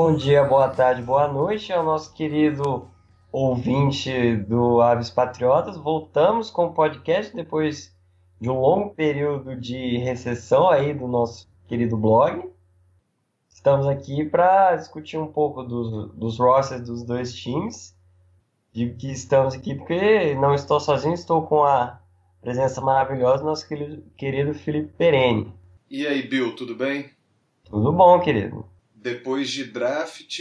Bom dia, boa tarde, boa noite ao nosso querido ouvinte do Aves Patriotas. Voltamos com o podcast depois de um longo período de recessão aí do nosso querido blog. Estamos aqui para discutir um pouco dos, dos rosters dos dois times. Digo que estamos aqui porque não estou sozinho, estou com a presença maravilhosa do nosso querido, querido Felipe Perene. E aí, Bill, tudo bem? Tudo bom, querido. Depois de draft,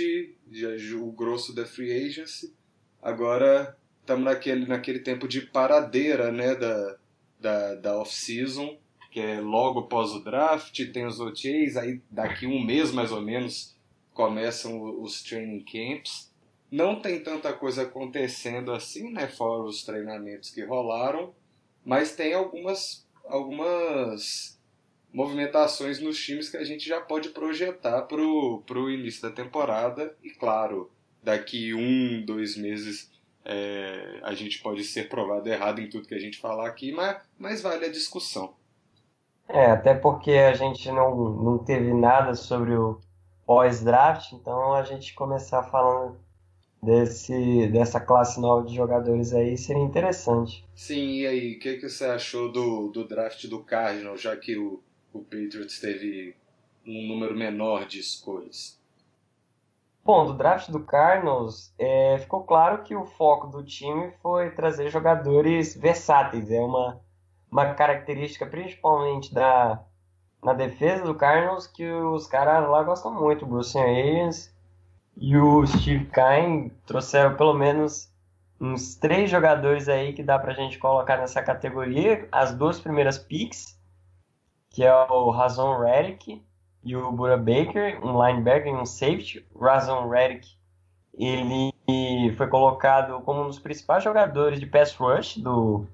o grosso da free agency, agora estamos naquele, naquele tempo de paradeira né, da, da, da off-season, que é logo após o draft, tem os OTAs, aí daqui um mês mais ou menos começam os training camps. Não tem tanta coisa acontecendo assim, né, fora os treinamentos que rolaram, mas tem algumas, algumas movimentações nos times que a gente já pode projetar para o início da temporada. E claro, daqui um, dois meses é, a gente pode ser provado errado em tudo que a gente falar aqui, mas, mas vale a discussão. É, até porque a gente não, não teve nada sobre o pós-draft, então a gente começar falando desse, dessa classe nova de jogadores aí seria interessante. Sim, e aí, o que, que você achou do, do draft do Cardinal, já que o, o Patriots teve um número menor de escolhas? Bom, do draft do Cardinals, é, ficou claro que o foco do time foi trazer jogadores versáteis. É uma, uma característica principalmente da, na defesa do Cardinals que os caras lá gostam muito. O Bruce Arians e o Steve Kine trouxeram pelo menos uns três jogadores aí que dá pra gente colocar nessa categoria. As duas primeiras picks que é o Razon Reddick e o Bura Baker, um linebacker e um safety. Razon Reddick ele foi colocado como um dos principais jogadores de pass rush do,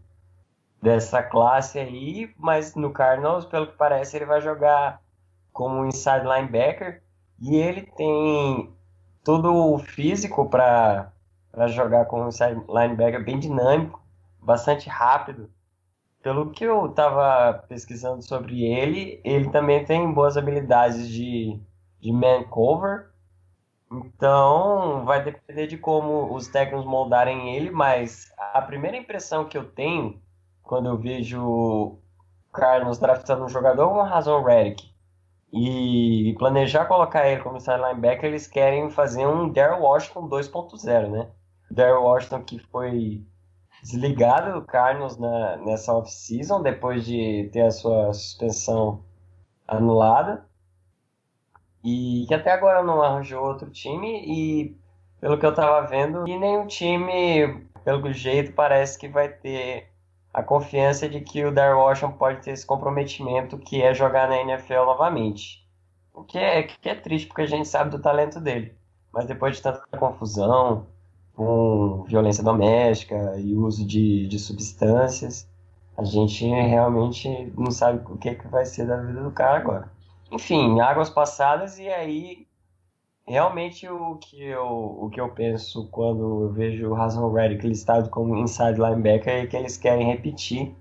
dessa classe aí, mas no Cardinals, pelo que parece, ele vai jogar como inside linebacker e ele tem todo o físico para jogar como inside linebacker bem dinâmico, bastante rápido pelo que eu estava pesquisando sobre ele, ele também tem boas habilidades de, de man cover. Então, vai depender de como os técnicos moldarem ele, mas a primeira impressão que eu tenho quando eu vejo o Carlos draftando um jogador com razão Redick e planejar colocar ele como inside linebacker, eles querem fazer um Daryl Washington 2.0, né? Daryl Washington que foi desligado do Cardinals na, nessa off-season, depois de ter a sua suspensão anulada. E que até agora não arranjou outro time. E pelo que eu estava vendo, e nenhum time, pelo jeito, parece que vai ter a confiança de que o Darryl Washington pode ter esse comprometimento que é jogar na NFL novamente. O que é, que é triste, porque a gente sabe do talento dele. Mas depois de tanta confusão, com violência doméstica e uso de, de substâncias. A gente realmente não sabe o que, que vai ser da vida do cara agora. Enfim, águas passadas e aí realmente o que eu, o que eu penso quando eu vejo o Razon Reddick listado como inside linebacker é que eles querem repetir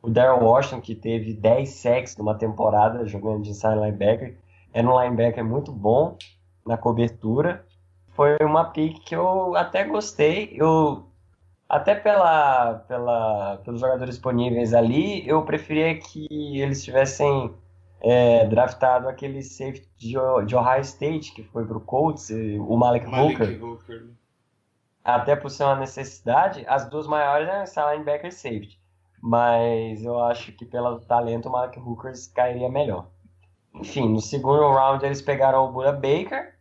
o Daryl Washington, que teve 10 sacks numa temporada jogando de inside linebacker. Era um linebacker muito bom na cobertura foi uma pick que eu até gostei. Eu até pela, pela, pelos jogadores disponíveis ali, eu preferia que eles tivessem é, draftado aquele safety de, de, Ohio State, que foi pro Colts, o Malik, Malik Hooker. Hooker. Até por ser uma necessidade, as duas maiores eram linebacker e safety. Mas eu acho que pelo talento o Malik Hooker cairia melhor. Enfim, no segundo round eles pegaram o Buda Baker,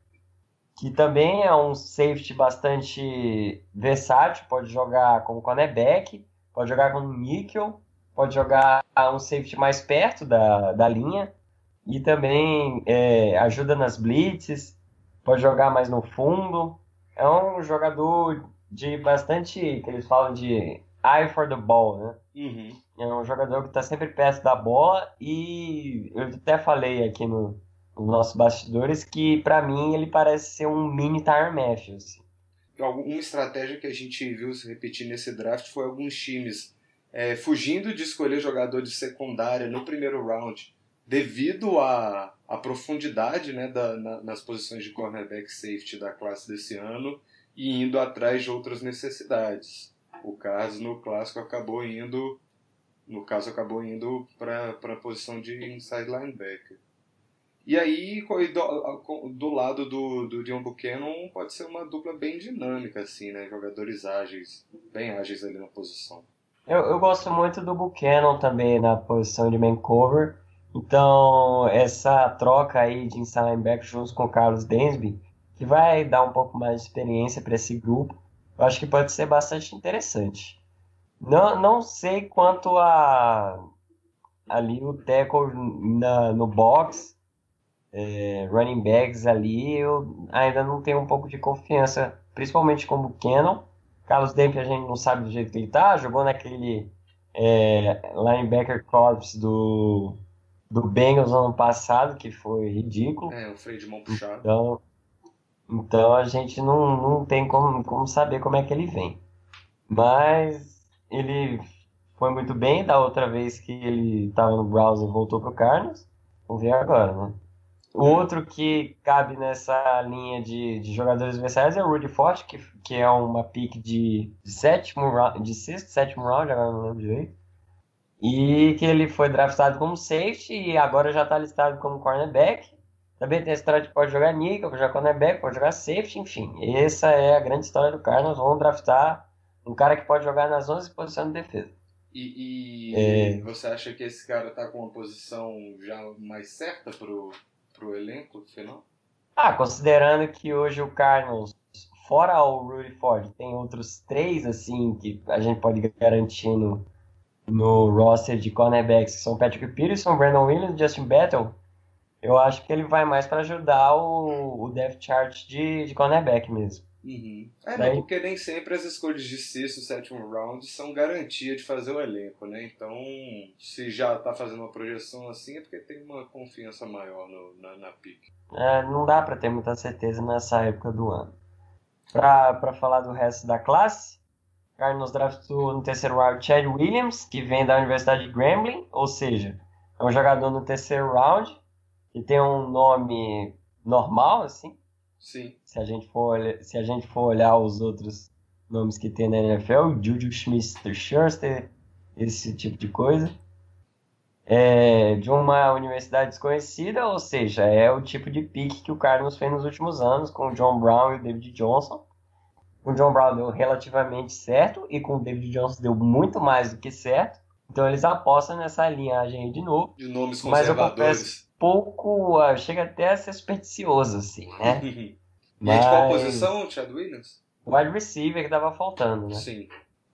que também é um safety bastante versátil, pode jogar como cornerback, pode jogar como nickel, pode jogar um safety mais perto da, da linha e também é, ajuda nas blitzes, pode jogar mais no fundo. É um jogador de bastante, que eles falam de eye for the ball, né? Uhum. É um jogador que está sempre perto da bola e eu até falei aqui no, os nossos bastidores, que para mim ele parece ser um mini Tyron Matthews. Assim. Uma estratégia que a gente viu se repetir nesse draft foi alguns times é, fugindo de escolher jogador de secundária no primeiro round devido a, a profundidade né, da, na, nas posições de cornerback safety da classe desse ano e indo atrás de outras necessidades. O caso no clássico acabou indo, no caso acabou indo para a posição de inside linebacker. E aí, do, do lado do, do Dion Buchanan, pode ser uma dupla bem dinâmica, assim, né? Jogadores ágeis, bem ágeis ali na posição. Eu, eu gosto muito do Buchanan também na posição de main cover. Então, essa troca aí de inside linebacker junto com o Carlos Densby, que vai dar um pouco mais de experiência para esse grupo, eu acho que pode ser bastante interessante. Não, não sei quanto a ali o tackle na, no box é, running backs ali, eu ainda não tenho um pouco de confiança, principalmente como Cannon. Carlos Dempsey a gente não sabe do jeito que ele tá, jogou naquele é, linebacker corps do, do Bengals ano passado, que foi ridículo. É, o freio de mão puxado. Então, então a gente não, não tem como, como saber como é que ele vem. Mas ele foi muito bem da outra vez que ele estava no browser voltou pro Carlos. Vamos ver agora, né? O outro que cabe nessa linha de, de jogadores adversários é o Rudy Forte, que, que é uma pick de, de sétimo round, de sexto, sétimo round, agora não lembro direito. E que ele foi draftado como safety e agora já está listado como cornerback. Também tem a história de pode jogar nickel, pode jogar cornerback, pode jogar safety, enfim. Essa é a grande história do Cardinals. Vamos draftar um cara que pode jogar nas 11 posições de defesa. E, e é... você acha que esse cara está com uma posição já mais certa pro pro elenco final? Ah, considerando que hoje o Cardinals, fora o Rudy Ford, tem outros três assim que a gente pode garantir no, no roster de cornerbacks, que são Patrick Peterson, Brandon Williams e Justin Battle, eu acho que ele vai mais para ajudar o, o depth chart de, de cornerback mesmo. Uhum. É, né, porque nem sempre as escolhas de sexto, sétimo round são garantia de fazer o elenco, né? Então, se já tá fazendo uma projeção assim, é porque tem uma confiança maior no, na, na pick. É, não dá para ter muita certeza nessa época do ano. Para falar do resto da classe, Carlos draftou no terceiro round Chad Williams, que vem da Universidade de Grambling, ou seja, é um jogador no terceiro round, que tem um nome normal, assim, Sim. Se a gente for, se a gente for olhar os outros nomes que tem na NFL, Juju Smith-Schuster, esse tipo de coisa. É de uma universidade desconhecida, ou seja, é o tipo de pique que o Cardinals fez nos últimos anos com o John Brown e o David Johnson. O John Brown deu relativamente certo e com o David Johnson deu muito mais do que certo. Então eles apostam nessa linhagem aí de novo. De nomes conservadores pouco. Uh, chega até a ser supersticioso, assim, né? Mas... E de qual posição, o Chad Williams? Wide receiver que tava faltando, né? Sim.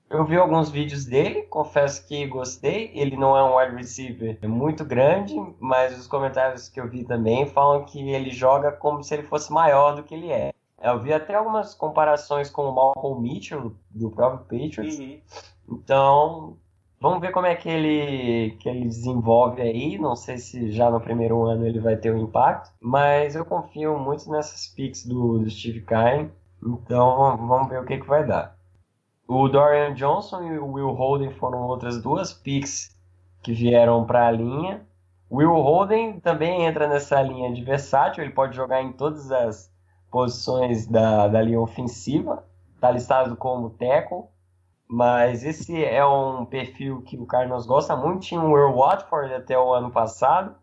Eu vi alguns vídeos dele, confesso que gostei. Ele não é um wide receiver muito grande, mas os comentários que eu vi também falam que ele joga como se ele fosse maior do que ele é. Eu vi até algumas comparações com o Malcolm Mitchell, do próprio Patriots. Uhum. Então, Vamos ver como é que ele, que ele desenvolve aí. Não sei se já no primeiro ano ele vai ter um impacto, mas eu confio muito nessas picks do, do Steve Kine. Então vamos ver o que, que vai dar. O Dorian Johnson e o Will Holden foram outras duas picks que vieram para a linha. Will Holden também entra nessa linha de versátil, ele pode jogar em todas as posições da, da linha ofensiva. Está listado como tackle. Mas esse é um perfil que o Carlos gosta muito. Tinha o Earl Watford até o ano passado,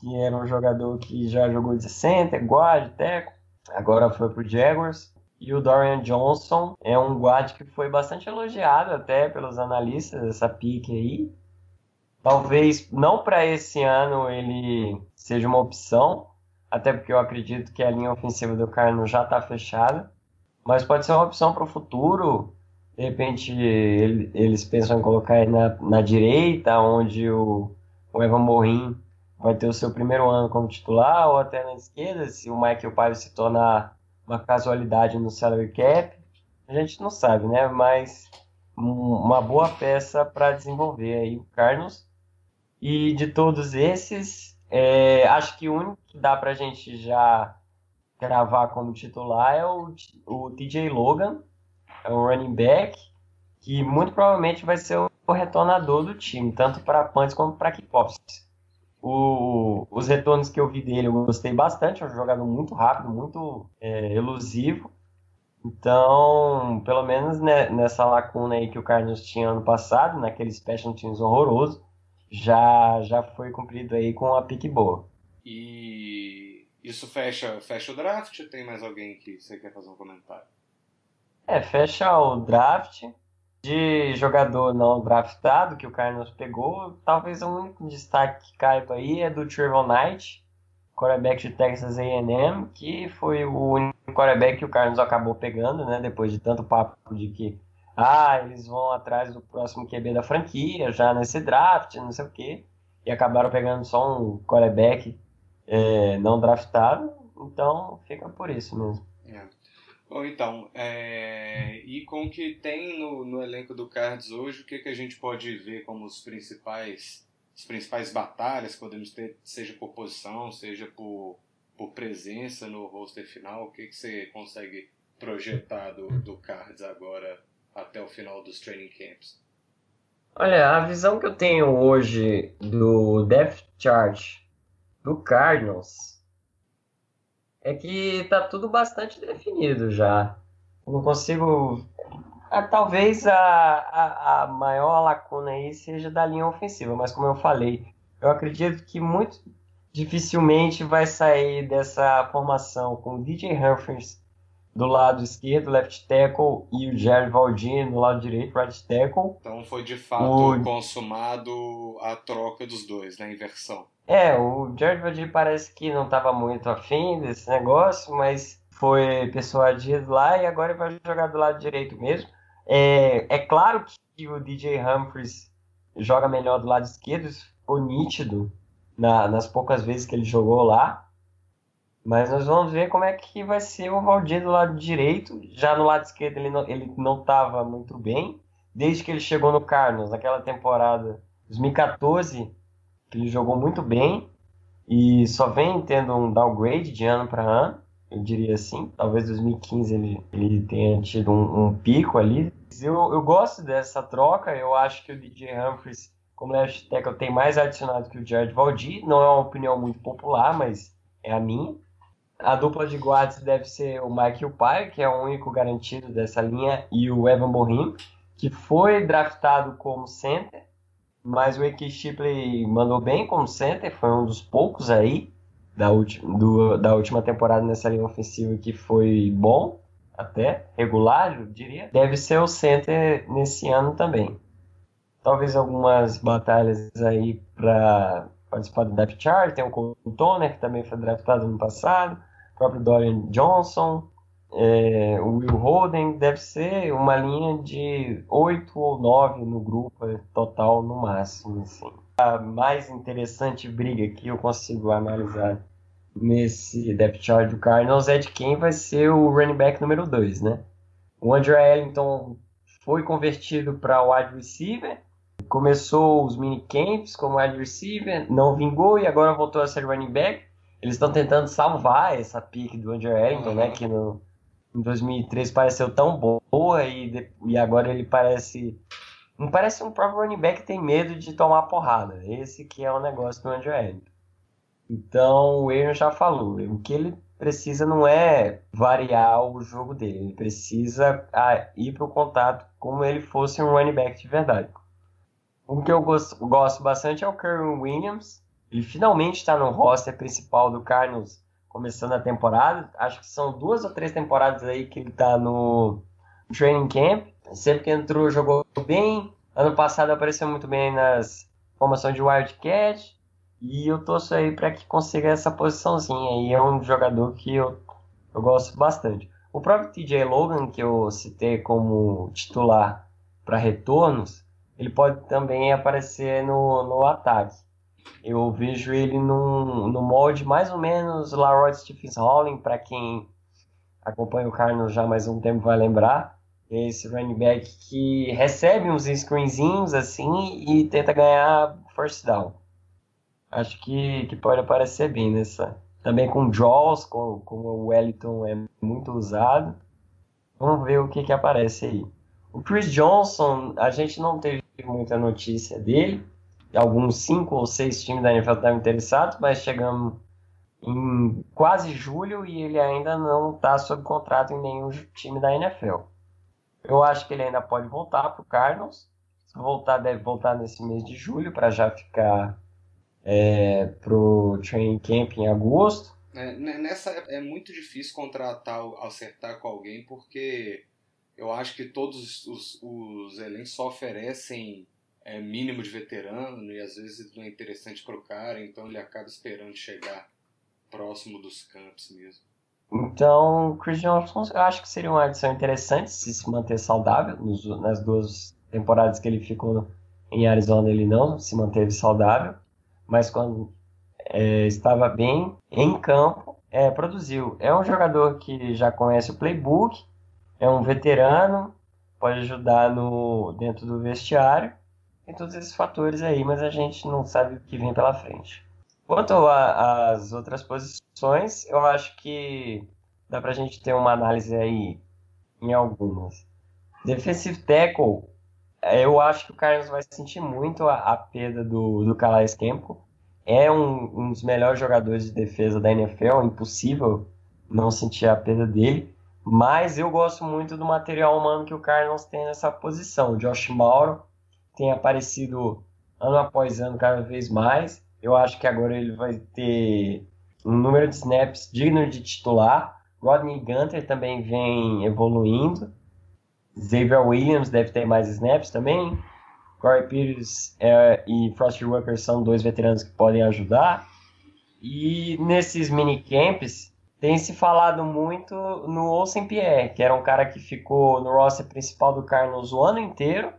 que era um jogador que já jogou de center, guard, teco. Agora foi pro Jaguars. E o Dorian Johnson é um guard que foi bastante elogiado até pelos analistas dessa pique aí. Talvez não para esse ano ele seja uma opção, até porque eu acredito que a linha ofensiva do Carlos já está fechada. Mas pode ser uma opção para o futuro de repente ele, eles pensam em colocar ele na, na direita, onde o, o Evan Morin vai ter o seu primeiro ano como titular, ou até na esquerda, se o Michael Paiva se tornar uma casualidade no salary cap. A gente não sabe, né? Mas uma boa peça para desenvolver aí o Carlos. E de todos esses, é, acho que o único que dá para a gente já gravar como titular é o, o TJ Logan, é um running back que muito provavelmente vai ser o retornador do time, tanto para punts como para kickoffs. O, os retornos que eu vi dele eu gostei bastante, é um jogador muito rápido, muito é, elusivo. Então, pelo menos né, nessa lacuna aí que o Cardinals tinha ano passado, naquele special teams horroroso, já, já foi cumprido aí com a pique boa. E isso fecha, fecha o draft? Tem mais alguém que você quer fazer um comentário? É, fecha o draft de jogador não draftado que o Cardinals pegou. Talvez o único destaque que caiba aí é do Trevor Knight, quarterback de Texas A&M, que foi o único quarterback que o Cardinals acabou pegando, né? Depois de tanto papo de que ah, eles vão atrás do próximo QB da franquia, já nesse draft, não sei o quê. E acabaram pegando só um quarterback é, não draftado, então fica por isso mesmo. É. Bom, então, é... e com o que tem no, no elenco do Cards hoje, o que, que a gente pode ver como os principais, as principais batalhas podemos ter, seja por posição, seja por, por presença no roster final? O que, que você consegue projetar do, do Cards agora até o final dos training camps? Olha, a visão que eu tenho hoje do Depth Chart do Cardinals é que tá tudo bastante definido já. Eu não consigo. Ah, talvez a, a, a, maior lacuna aí seja da linha ofensiva, mas como eu falei, eu acredito que muito dificilmente vai sair dessa formação com o DJ Humphries do lado esquerdo, left tackle, e o Jerry Valdini do lado direito, right tackle. Então foi de fato o... consumado a troca dos dois, né? Inversão. É, o George Valdini parece que não estava muito afim desse negócio, mas foi persuadido lá e agora vai jogar do lado direito mesmo. É, é claro que o DJ Humphries joga melhor do lado esquerdo, isso ficou nítido na, nas poucas vezes que ele jogou lá. Mas nós vamos ver como é que vai ser o Valdir do lado direito. Já no lado esquerdo ele não estava ele não muito bem. Desde que ele chegou no Carlos, naquela temporada 2014, que ele jogou muito bem e só vem tendo um downgrade de ano para ano, eu diria assim. Talvez 2015 ele, ele tenha tido um, um pico ali. Eu, eu gosto dessa troca, eu acho que o DJ Humphries, como left tackle, tem mais adicionado que o Jared Valdir. Não é uma opinião muito popular, mas é a minha. A dupla de guardas deve ser o Mike Upai, que é o único garantido dessa linha, e o Evan Borim, que foi draftado como center mas o Eki Shipley mandou bem como center, foi um dos poucos aí da, do, da última temporada nessa linha ofensiva que foi bom, até regular, eu diria. Deve ser o center nesse ano também. Talvez algumas batalhas aí para participar do depth chart. Tem o Colton Toner, que também foi draftado no passado, o próprio Dorian Johnson, é, o Will Holden deve ser uma linha de 8 ou 9 no grupo é, total no máximo. Assim. A mais interessante briga que eu consigo analisar nesse depth chart do Cardinals é de quem vai ser o running back número 2, né? O Andrew Ellington foi convertido para wide receiver, começou os minicamps como wide receiver, não vingou e agora voltou a ser running back. Eles estão tentando salvar essa pique do Andrew Ellington, uhum. né? Que no, em 2003 pareceu tão boa e, e agora ele parece. Não parece um próprio running back que tem medo de tomar porrada. Esse que é o negócio do Andrew Ellington. Então o Aaron já falou. O que ele precisa não é variar o jogo dele. Ele precisa ir para o contato como ele fosse um running back de verdade. O que eu gosto, gosto bastante é o Kerwin Williams. Ele finalmente está no roster principal do Cardinals começando a temporada. Acho que são duas ou três temporadas aí que ele tá no training camp. Sempre que entrou, jogou bem. Ano passado apareceu muito bem nas formações de Wildcat. E eu torço aí para que consiga essa posiçãozinha. E é um jogador que eu, eu gosto bastante. O próprio TJ Logan, que eu citei como titular para retornos, ele pode também aparecer no, no ataque. Eu vejo ele num, no molde mais ou menos Larod Stephens Holling, para quem acompanha o Cardinals já mais um tempo vai lembrar. Esse running back que recebe uns screenzinhos assim e tenta ganhar first down. Acho que, que pode aparecer bem nessa. Também com draws, como, como o Wellington é muito usado. Vamos ver o que, que aparece aí. O Chris Johnson, a gente não teve muita notícia dele alguns cinco ou seis times da NFL estavam interessados, mas chegamos em quase julho e ele ainda não está sob contrato em nenhum time da NFL. Eu acho que ele ainda pode voltar para o Cardinals. Se voltar, deve voltar nesse mês de julho para já ficar é, pro training camp em agosto. É, nessa é muito difícil contratar, acertar com alguém, porque eu acho que todos os, os elencos só oferecem é, mínimo de veterano e às vezes não é interessante para o cara, então ele acaba esperando chegar próximo dos campos mesmo. Então, Chris Johnson eu acho que seria uma adição interessante se se manter saudável. Nos, nas duas temporadas que ele ficou em Arizona, ele não se manteve saudável, mas quando é, estava bem em campo, é, produziu. É um jogador que já conhece o playbook, é um veterano, pode ajudar no, dentro do vestiário, tem todos esses fatores aí, mas a gente não sabe o que vem pela frente. Quanto às outras posições, eu acho que dá pra gente ter uma análise aí em algumas. Defensive tackle, eu acho que o Carlos vai sentir muito a, a perda do, do Calais Campbell. É um, um dos melhores jogadores de defesa da NFL, impossível não sentir a perda dele. Mas eu gosto muito do material humano que o Cardinals tem nessa posição. O Josh Mauro tem aparecido ano após ano cada vez mais. Eu acho que agora ele vai ter um número de snaps digno de titular. Rodney Gunter também vem evoluindo. Xavier Williams deve ter mais snaps também. Corey Peters é, e Frosty Walker são dois veteranos que podem ajudar. E nesses minicamps tem se falado muito no Olsen Pierre, que era um cara que ficou no roster principal do Cardinals o ano inteiro,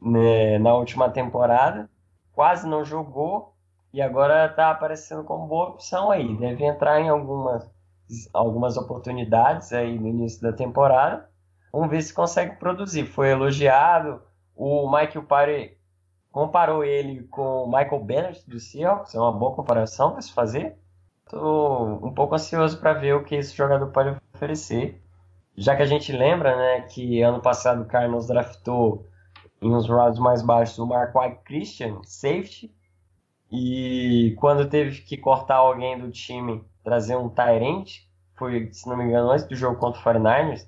né, na última temporada. Quase não jogou, e agora está aparecendo como boa opção aí. Deve entrar em algumas, algumas oportunidades aí no início da temporada. Vamos ver se consegue produzir. Foi elogiado. O Michael Pare comparou ele com o Michael Bennett do Seahawks. É uma boa comparação para se fazer. Estou um pouco ansioso para ver o que esse jogador pode oferecer. Já que a gente lembra né, que ano passado o Carlos draftou em uns rounds mais baixos o Marquai Christian, safety, e quando teve que cortar alguém do time, trazer um Tyrant, foi, se não me engano, antes do jogo contra o 49ers,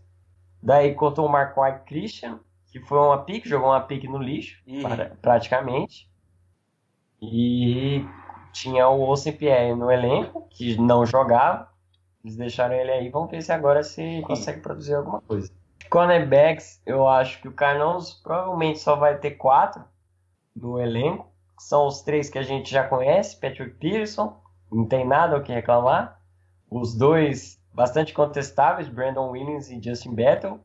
daí cortou o White Christian, que foi uma pique, jogou uma pique no lixo, uhum. para, praticamente. E tinha o Olsen Pierre no elenco, que não jogava. Eles deixaram ele aí, vamos ver se agora se consegue produzir alguma coisa. Cornerbacks, eu acho que o Cardinals provavelmente só vai ter quatro no elenco são os três que a gente já conhece, Patrick Peterson, não tem nada o que reclamar. Os dois bastante contestáveis, Brandon Williams e Justin Battle.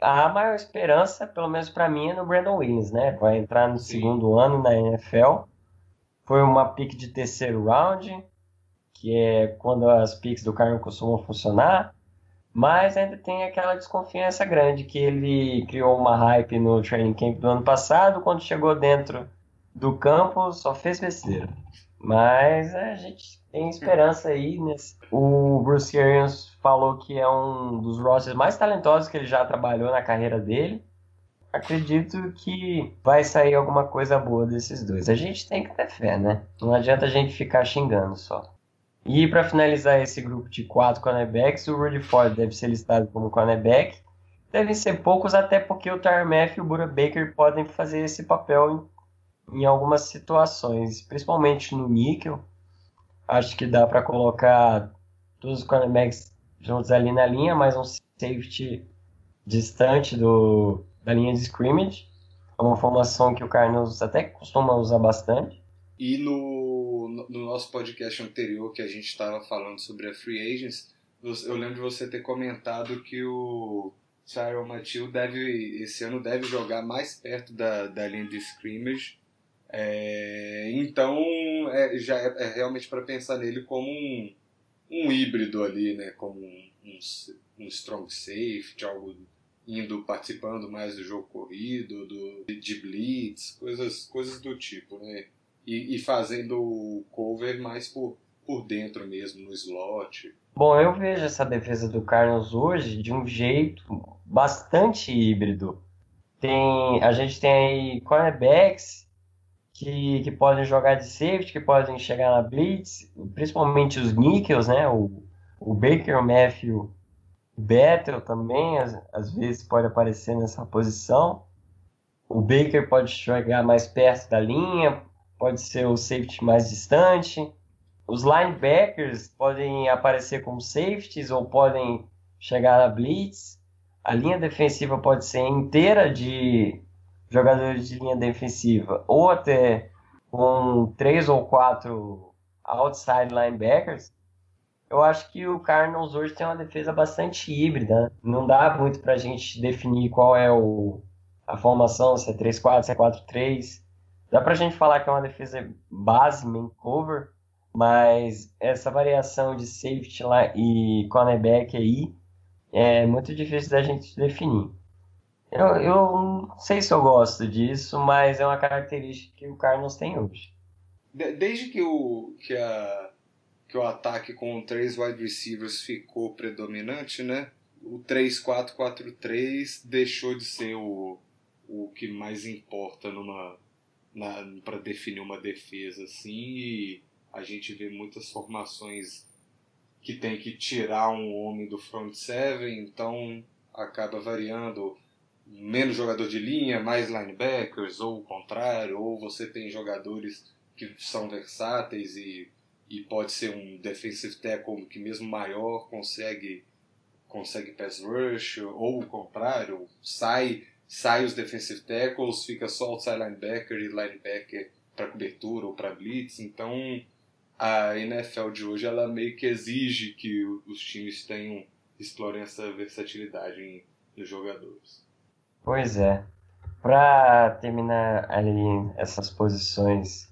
A maior esperança, pelo menos para mim, é no Brandon Williams, né? Vai entrar no Sim. segundo ano na NFL. Foi uma pick de terceiro round, que é quando as picks do Carmo costumam funcionar. Mas ainda tem aquela desconfiança grande que ele criou uma hype no training camp do ano passado, quando chegou dentro do campo só fez besteira. Mas a gente tem esperança aí. Nesse... O Bruce Arians falou que é um dos rosters mais talentosos que ele já trabalhou na carreira dele. Acredito que vai sair alguma coisa boa desses dois. A gente tem que ter fé, né? Não adianta a gente ficar xingando só. E para finalizar esse grupo de quatro cornerbacks, o Rudy Ford deve ser listado como cornerback. Devem ser poucos, até porque o Tarmath e o Bura Baker podem fazer esse papel em algumas situações, principalmente no níquel. Acho que dá para colocar todos os cornerbacks juntos ali na linha, mais um safety distante do, da linha de scrimmage. É uma formação que o Carlos até costuma usar bastante. E no, no nosso podcast anterior, que a gente estava falando sobre a Free Agents, eu lembro de você ter comentado que o Cyril Mathieu deve, esse ano deve jogar mais perto da, da linha de scrimmage é, então, é, já é, é realmente para pensar nele como um, um híbrido ali, né? Como um, um, um, strong safety, algo indo participando mais do jogo corrido, do, de blitz, coisas, coisas do tipo, né? E, e fazendo o cover mais por, por dentro mesmo, no slot. Bom, eu vejo essa defesa do Carlos hoje de um jeito bastante híbrido. Tem, a gente tem aí cornerbacks que, que podem jogar de safety, que podem chegar na blitz, principalmente os nickels, né? O, o Baker, o Matthew, o Bethel também, às, às vezes pode aparecer nessa posição. O Baker pode jogar mais perto da linha, pode ser o safety mais distante. Os linebackers podem aparecer como safeties ou podem chegar na blitz. A linha defensiva pode ser inteira de jogadores de linha defensiva ou até com três ou quatro outside linebackers. Eu acho que o Cardinals hoje tem uma defesa bastante híbrida. Né? Não dá muito para a gente definir qual é o, a formação, se é 3-4, se é 4-3. Dá para a gente falar que é uma defesa base, main cover, mas essa variação de safety lá e cornerback aí é muito difícil da gente definir. Eu, eu não sei se eu gosto disso, mas é uma característica que o Cardinals tem hoje. Desde que o, que, a, que o ataque com três wide receivers ficou predominante, né? O 3-4-4-3 deixou de ser o, o que mais importa numa para definir uma defesa assim e a gente vê muitas formações que tem que tirar um homem do front seven, então acaba variando. Menos jogador de linha, mais linebackers, ou o contrário, ou você tem jogadores que são versáteis e, e pode ser um defensive tackle que mesmo maior consegue consegue pass rush, ou o contrário, sai sai os defensive tackles, fica só outside linebacker e linebacker para cobertura ou para blitz, então a NFL de hoje ela meio que exige que os times tenham explorem essa versatilidade nos jogadores. Pois é. Para terminar ali essas posições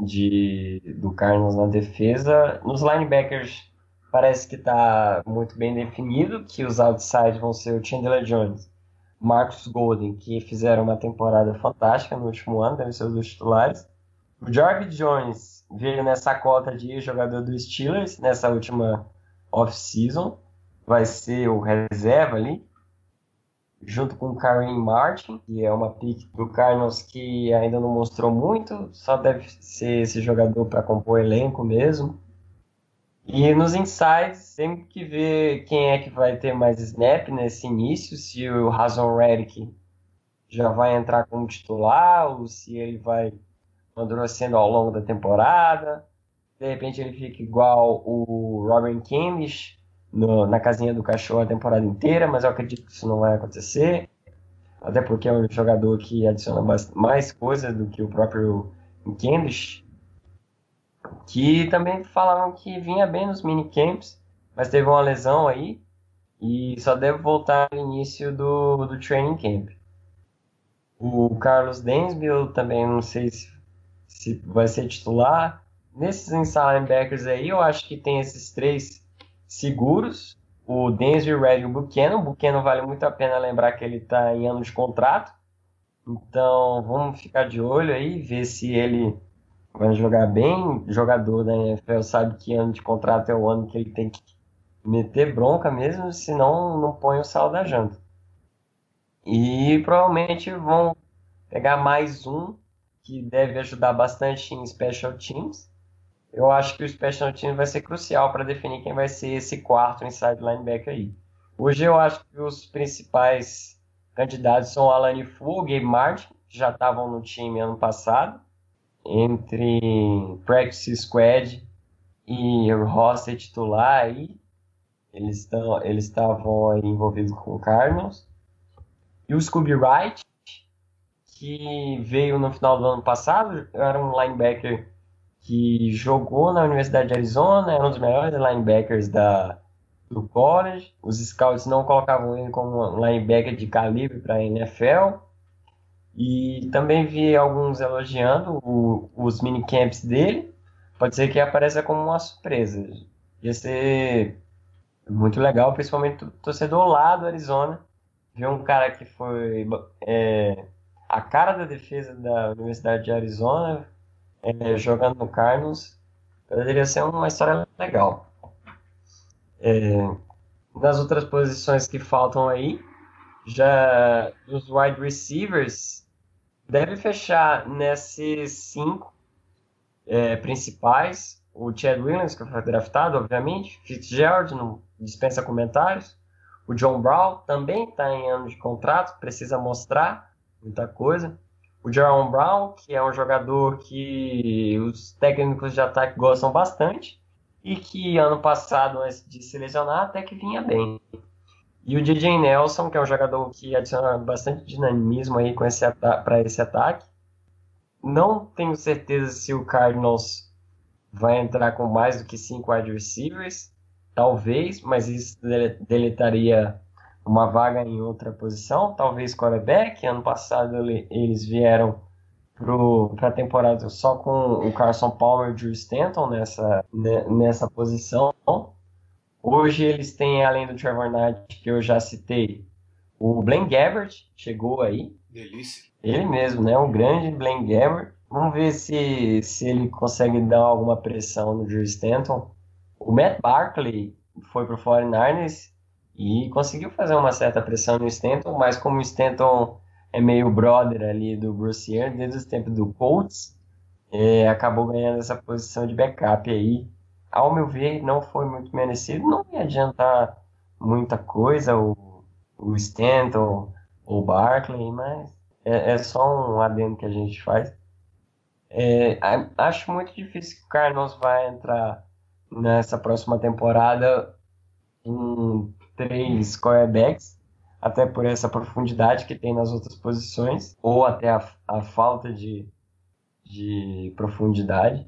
de do Carlos na defesa, nos linebackers parece que está muito bem definido que os outside vão ser o Chandler Jones, Marcus Golden, que fizeram uma temporada fantástica no último ano, devem ser os titulares. O Jarvis Jones veio nessa cota de jogador dos Steelers nessa última off-season, vai ser o reserva ali junto com o Karen Martin, que é uma pick do Cardinals que ainda não mostrou muito, só deve ser esse jogador para compor elenco mesmo. E nos insides, tem que ver quem é que vai ter mais snap nesse início, se o Razon Redick já vai entrar como titular, ou se ele vai amadurecendo ao longo da temporada. De repente ele fica igual o Robin no, na casinha do cachorro a temporada inteira, mas eu acredito que isso não vai acontecer. Até porque é um jogador que adiciona mais, mais coisas do que o próprio Candish. Que também falavam que vinha bem nos minicamps, mas teve uma lesão aí e só deve voltar no início do, do training camp. O Carlos Densville também não sei se, se vai ser titular. Nesses inside linebackers aí, eu acho que tem esses três seguros. O Denzel Red e o Buchanan. O Buchanan vale muito a pena lembrar que ele está em ano de contrato. Então vamos ficar de olho aí, ver se ele vai jogar bem. Jogador da NFL sabe que ano de contrato é o ano que ele tem que meter bronca mesmo, senão não põe o sal da janta. E provavelmente vão pegar mais um que deve ajudar bastante em special teams eu acho que o Special Teams vai ser crucial para definir quem vai ser esse quarto inside linebacker aí. Hoje eu acho que os principais candidatos são Alani Fu, Gabe Martin, que já estavam no time ano passado, entre Practice Squad e roster titular aí. Eles estão eles estavam envolvidos com o Cardinals. E o Scooby Wright, que veio no final do ano passado, era um linebacker que jogou na Universidade de Arizona, era um dos melhores linebackers da, do college. Os scouts não colocavam ele como um linebacker de calibre para a NFL. E também vi alguns elogiando o, os minicamps dele. Pode ser que apareça como uma surpresa. Ia ser muito legal, principalmente o torcedor lá do Arizona. Ver um cara que foi é, a cara da defesa da Universidade de Arizona é, jogando no Carlos, poderia ser uma história legal. É, nas outras posições que faltam aí, já dos wide receivers, deve fechar nesses cinco é, principais. O Chad Williams, que foi draftado, obviamente. Fitzgerald, não dispensa comentários. O John Brown também está em ano de contrato, precisa mostrar muita coisa. O Jerome Brown, que é um jogador que os técnicos de ataque gostam bastante e que ano passado, antes de se lesionar, até que vinha bem. E o DJ Nelson, que é um jogador que adiciona bastante dinamismo aí para esse ataque. Não tenho certeza se o Cardinals vai entrar com mais do que cinco wide receivers. Talvez, mas isso deletaria uma vaga em outra posição, talvez quarterback. Ano passado eles vieram para a temporada só com o Carson Palmer e o Drew Stanton nessa, nessa posição. Hoje eles têm, além do Trevor Knight, que eu já citei, o Blaine Gabbert chegou aí. Delícia. Ele mesmo, né? Um grande Blaine Gabbert. Vamos ver se, se ele consegue dar alguma pressão no Drew Stanton. O Matt Barkley foi para o 49ers e conseguiu fazer uma certa pressão no Stanton, mas como o Stanton é meio brother ali do Bruce Arians desde os tempos do Colts, é, acabou ganhando essa posição de backup aí. Ao meu ver, não foi muito merecido, não ia adiantar muita coisa o, o Stanton ou o Barkley, mas é, é, só um adendo que a gente faz. É, acho muito difícil que o Carlos vai entrar nessa próxima temporada com três quarterbacks, até por essa profundidade que tem nas outras posições, ou até a, a falta de, de profundidade.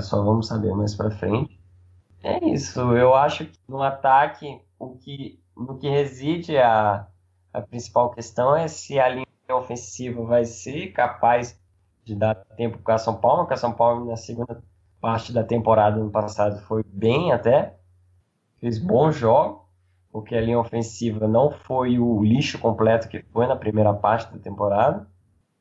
Só vamos saber mais para frente. É isso, eu acho que no ataque o que, no que reside a, a principal questão é se a linha ofensiva vai ser capaz de dar tempo para São Paulo, porque a São Paulo na segunda parte da temporada no passado foi bem até, fez bons jogos, porque a linha ofensiva não foi o lixo completo que foi na primeira parte da temporada.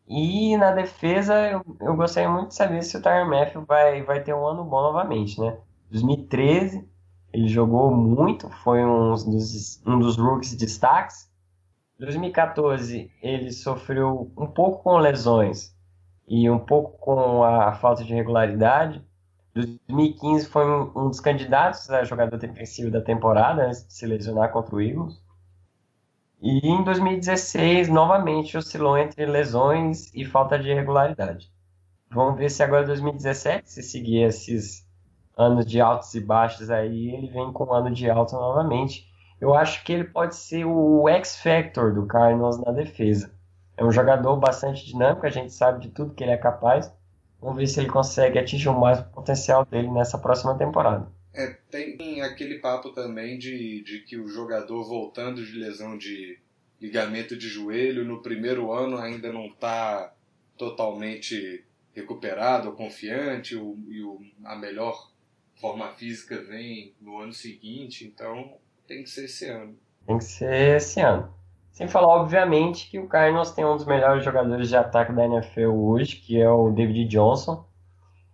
E na defesa, eu, eu gostaria muito de saber se o Tyron Matthew vai, vai ter um ano bom novamente, né? 2013, ele jogou muito, foi um dos, um dos rookies destaques. 2014, ele sofreu um pouco com lesões e um pouco com a falta de regularidade. 2015 foi um, dos candidatos a jogador defensivo da temporada, antes de se lesionar contra o Eagles. E em 2016, novamente, oscilou entre lesões e falta de regularidade. Vamos ver se agora 2017, se seguir esses anos de altos e baixos aí, ele vem com um ano de alta novamente. Eu acho que ele pode ser o X-Factor do Cardinals na defesa. É um jogador bastante dinâmico, a gente sabe de tudo que ele é capaz, Vamos ver se ele consegue atingir o mais potencial dele nessa próxima temporada. É, tem aquele papo também de, de que o jogador voltando de lesão de ligamento de joelho no primeiro ano ainda não está totalmente recuperado, confiante, o, e o, a melhor forma física vem no ano seguinte, então tem que ser esse ano. Tem que ser esse ano. Sem falar, obviamente, que o Cardinals tem um dos melhores jogadores de ataque da NFL hoje, que é o David Johnson.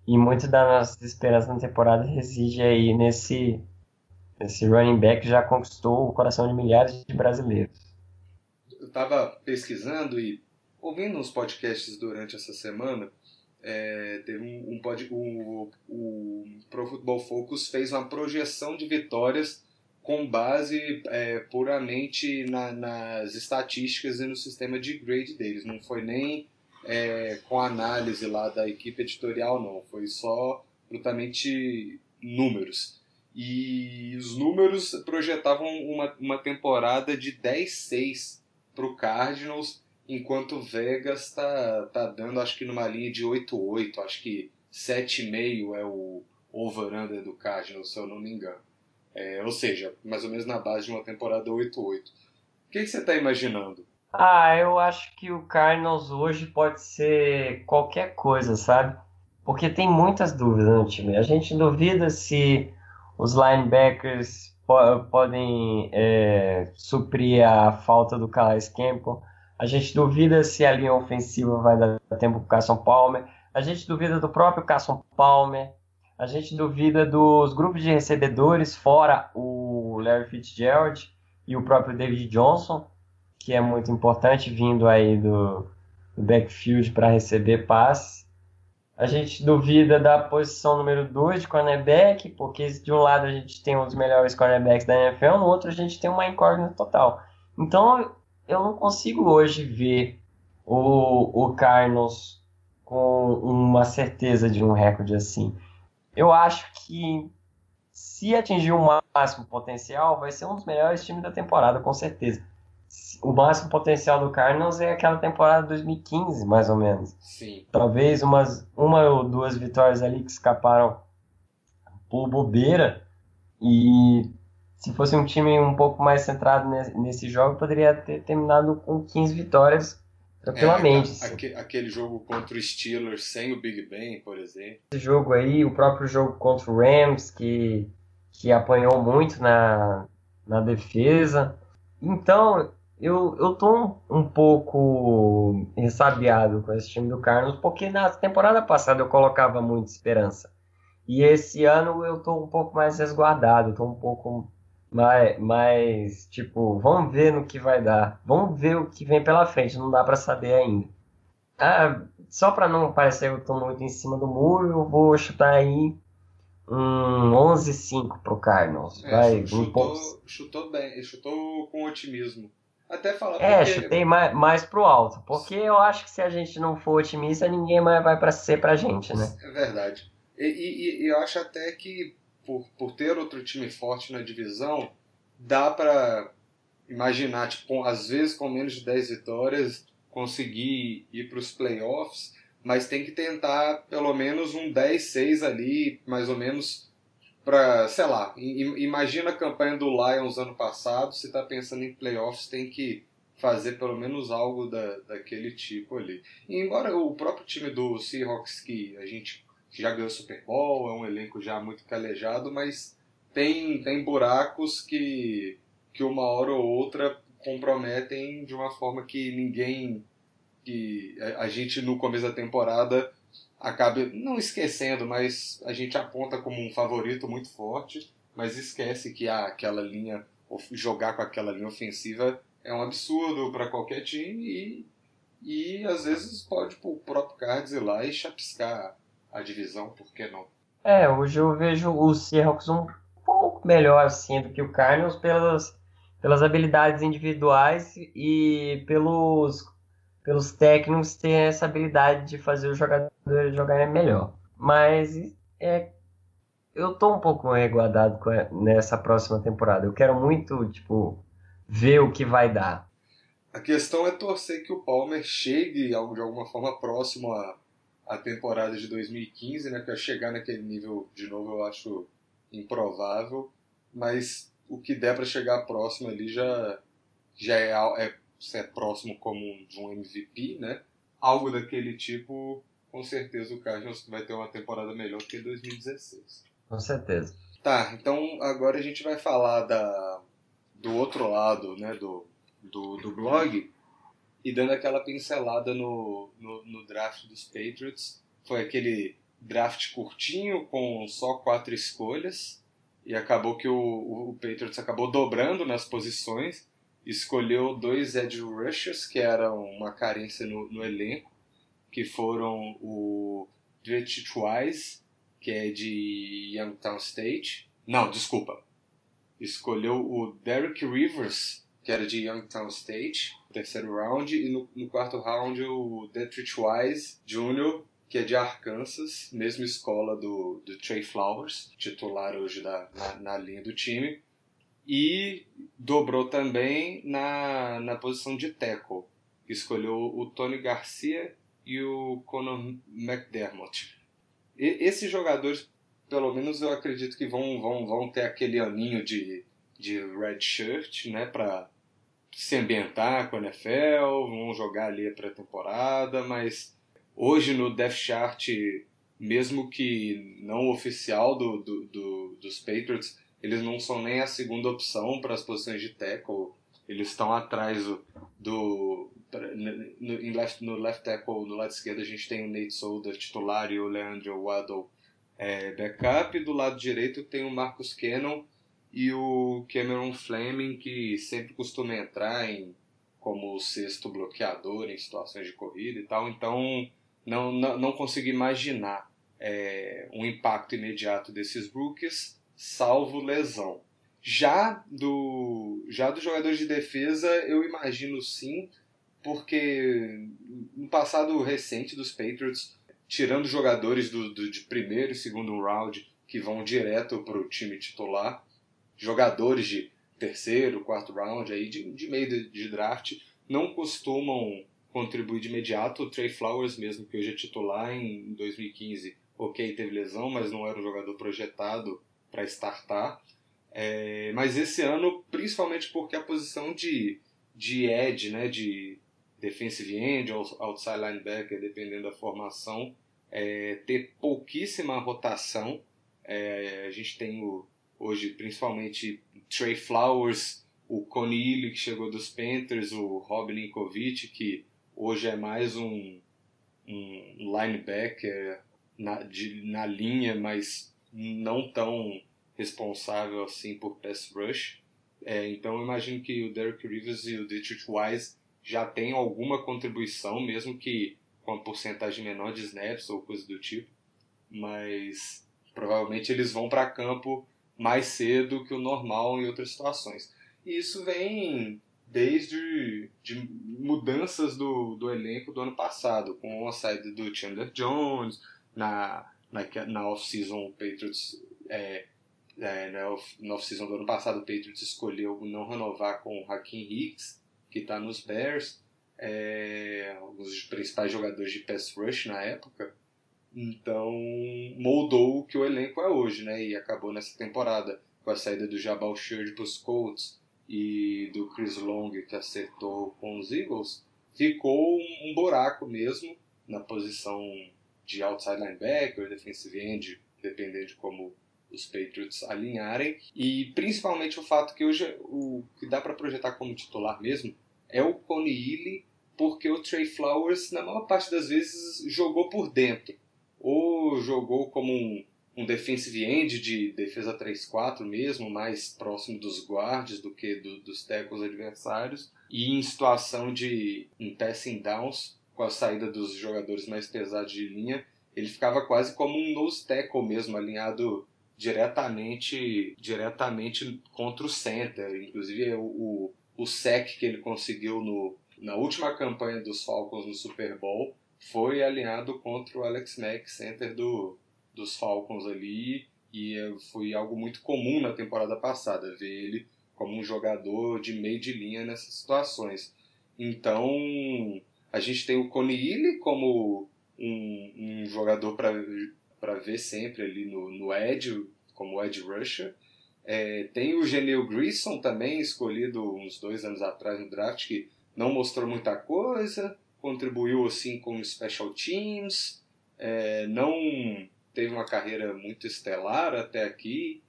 E muito das nossas esperanças na temporada reside aí nesse, nesse running back que já conquistou o coração de milhares de brasileiros. Eu estava pesquisando e ouvindo uns podcasts durante essa semana. É, teve um, um pod, o, o Pro Football Focus fez uma projeção de vitórias com base é, puramente na, nas estatísticas e no sistema de grade deles. Não foi nem é, com análise lá da equipe editorial, não. Foi só brutalmente números. E os números projetavam uma, uma temporada de 10-6 para o Cardinals, enquanto o Vegas tá, tá dando, acho que numa linha de 8-8. Acho que 7,5 é o over-under do Cardinals, se eu não me engano. É, ou seja, mais ou menos na base de uma temporada 8-8. O que você está imaginando? Ah, eu acho que o Cardinals hoje pode ser qualquer coisa, sabe? Porque tem muitas dúvidas no time. A gente duvida se os linebackers po podem é, suprir a falta do Calais Campbell. A gente duvida se a linha ofensiva vai dar tempo para o Carson Palmer. A gente duvida do próprio Carson Palmer. A gente duvida dos grupos de recebedores, fora o Larry Fitzgerald e o próprio David Johnson, que é muito importante vindo aí do, no backfield para receber passes. A gente duvida da posição número 2 de cornerback, porque de um lado a gente tem um dos melhores cornerbacks da NFL, no outro a gente tem uma incógnita total. Então eu não consigo hoje ver o, o com uma certeza de um recorde assim. Eu acho que se atingir o máximo potencial, vai ser um dos melhores times da temporada, com certeza o máximo potencial do Cardinals é aquela temporada de 2015, mais ou menos. Sim. Talvez umas, uma ou duas vitórias ali que escaparam por bobeira. E se fosse um time um pouco mais centrado nesse, nesse jogo, poderia ter terminado com 15 vitórias tranquilamente. É, aquele, aquele jogo contra o Steelers sem o Big Ben, por exemplo. Esse jogo aí, o próprio jogo contra o Rams, que, que apanhou muito na, na defesa. Então, eu, eu tô um, um pouco ressabiado com esse time do Carlos, porque na temporada passada eu colocava muita esperança. E esse ano eu tô um pouco mais resguardado, tô um pouco mais, mais tipo, vamos ver no que vai dar. Vamos ver o que vem pela frente, não dá para saber ainda. Ah, só para não parecer que eu tô muito em cima do muro, eu vou chutar aí um 11-5 pro Cardinals. É, vai, chutou, um pouco... chutou bem, chutou com otimismo. Até falar É, porque... chutei mais, mais pro alto. Porque eu acho que se a gente não for otimista, ninguém mais vai para ser pra gente, né? É verdade. E, e, e, eu acho até que por, por ter outro time forte na divisão, dá para imaginar, tipo, às vezes com menos de 10 vitórias, conseguir ir para os playoffs, mas tem que tentar pelo menos um 10-6 ali, mais ou menos para, sei lá, imagina a campanha do Lions ano passado, se está pensando em playoffs, tem que fazer pelo menos algo da, daquele tipo ali. E embora o próprio time do Seahawks, que a gente já ganhou Super Bowl, é um elenco já muito calejado, mas tem, tem buracos que, que uma hora ou outra comprometem de uma forma que ninguém que a gente no começo da temporada acabe não esquecendo, mas a gente aponta como um favorito muito forte, mas esquece que ah, aquela linha, jogar com aquela linha ofensiva é um absurdo para qualquer time e, e às vezes pode o próprio Cards ir lá e chapiscar a divisão, por que não? É, hoje eu vejo o Seahawks um pouco melhor assim do que o Cardinals pelas, pelas habilidades individuais e pelos pelos técnicos ter essa habilidade de fazer os jogadores jogarem melhor. Mas é, eu tô um pouco reguardado nessa próxima temporada. Eu quero muito, tipo, ver o que vai dar. A questão é torcer que o Palmer chegue de alguma forma próximo à, à temporada de 2015, né? Para chegar naquele nível de novo eu acho improvável, mas o que der para chegar próximo ali já, já é, é se é próximo como de um MVP, né? Algo daquele tipo, com certeza o Cardinals vai ter uma temporada melhor que 2016. Com certeza. Tá, então agora a gente vai falar da, do outro lado, né, do, do, do blog, e dando aquela pincelada no, no, no draft dos Patriots. Foi aquele draft curtinho, com só quatro escolhas, e acabou que o, o Patriots acabou dobrando nas posições, escolheu dois edge rushers que eram uma carência no, no elenco, que foram o Dretch Wise, que é de Youngstown State. Não, desculpa. Escolheu o Derek Rivers, que era de Youngstown State, terceiro round, e no, no quarto round o Detrick Wise Jr., que é de Arkansas, mesma escola do, do Trey Flowers, titular hoje da, na, na linha do time e dobrou também na, na posição de tackle. Escolheu o Tony Garcia e o Conor McDermott. E, esses jogadores, pelo menos eu acredito que vão, vão, vão ter aquele aninho de, de red shirt, né, para se ambientar com a NFL, vão jogar ali a pré-temporada, mas hoje no Death Chart, mesmo que não oficial do, do, do dos Patriots, eles não são nem a segunda opção para as posições de tackle. Eles estão atrás do. no, em left, no left tackle, no lado esquerdo, a gente tem o Nate Solder titular e o Leandro Waddle é, backup. Do lado direito tem o Marcus Cannon e o Cameron Fleming, que sempre costuma entrar em como sexto bloqueador em situações de corrida e tal, então não, não, não consigo imaginar é, um impacto imediato desses rookies, salvo lesão. Já do, já do jogador de defesa, eu imagino sim, porque no passado recente dos Patriots, tirando jogadores do, do de primeiro e segundo round que vão direto para o time titular, jogadores de terceiro, quarto round, aí de, de meio de, de draft, não costumam contribuir de imediato. O Trey Flowers, mesmo que hoje é titular em 2015, ok, teve lesão, mas não era um jogador projetado para startar. É, mas esse ano, principalmente porque a posição de, de edge, né, de defensive end ou outside linebacker, dependendo da formação, é, ter pouquíssima rotação. É, a gente tem o, hoje principalmente Trey Flowers, o Conilly que chegou dos Panthers, o Rob Linkovic que hoje é mais um, um linebacker na, de, na linha, mas não tão responsável assim por pass rush. É, então eu imagino que o Derek Rivers e o Dietrich Wise já tenham alguma contribuição, mesmo que com a porcentagem menor de snaps ou coisa do tipo, mas provavelmente eles vão para campo mais cedo que o normal em outras situações. E isso vem desde de mudanças do, do elenco do ano passado, com a saída do Chandler Jones, na, na, na off-season Patriots é, é, na off-season do ano passado o Patriots escolheu não renovar com o Hakim Hicks, que está nos Bears, é, um dos principais jogadores de pass rush na época, então moldou o que o elenco é hoje, né? E acabou nessa temporada com a saída do Jabal Sheard para os Colts e do Chris Long que acertou com os Eagles, ficou um buraco mesmo na posição de outside linebacker, defensive end, dependendo de como os Patriots alinharem. E principalmente o fato que hoje o que dá para projetar como titular mesmo é o Coney porque o Trey Flowers, na maior parte das vezes, jogou por dentro ou jogou como um, um defensive end de defesa 3-4 mesmo, mais próximo dos guards do que do, dos tackles adversários, e em situação de em passing downs, com a saída dos jogadores mais pesados de linha, ele ficava quase como um nose tackle mesmo, alinhado diretamente diretamente contra o center. Inclusive o, o, o sec que ele conseguiu no, na última campanha dos Falcons no Super Bowl foi alinhado contra o Alex Mack, center do, dos Falcons ali, e foi algo muito comum na temporada passada, ver ele como um jogador de meio de linha nessas situações. Então, a gente tem o Coney como um, um jogador para ver sempre ali no, no como edge rusher. É, tem o Genil Grissom também, escolhido uns dois anos atrás no draft, que não mostrou muita coisa, contribuiu assim com special teams, é, não teve uma carreira muito estelar até aqui,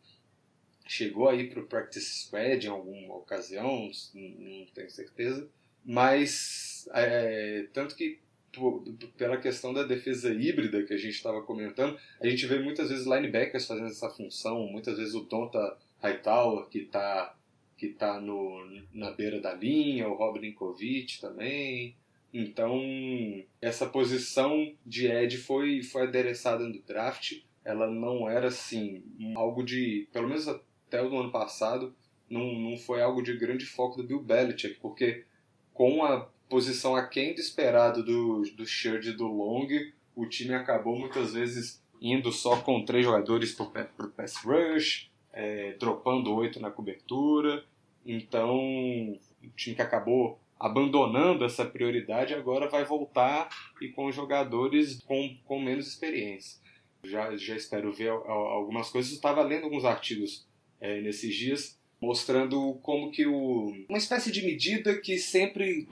chegou aí para o practice squad em alguma ocasião, não tenho certeza, mas é, tanto que pela questão da defesa híbrida que a gente estava comentando, a gente vê muitas vezes linebackers fazendo essa função, muitas vezes o Donta Hightower que está que tá na beira da linha, o Rob Linkovic também, então, essa posição de Ed foi, foi adereçada no draft. Ela não era, assim, algo de... Pelo menos até o ano passado, não, não foi algo de grande foco do Bill Belichick, porque com a posição aquém do esperado do, do Sherd e do Long, o time acabou muitas vezes indo só com três jogadores por, por pass rush, é, dropando oito na cobertura. Então, o time que acabou abandonando essa prioridade, agora vai voltar e com jogadores com, com menos experiência. Já, já espero ver algumas coisas. Estava lendo alguns artigos é, nesses dias mostrando como que o, uma espécie de medida que sempre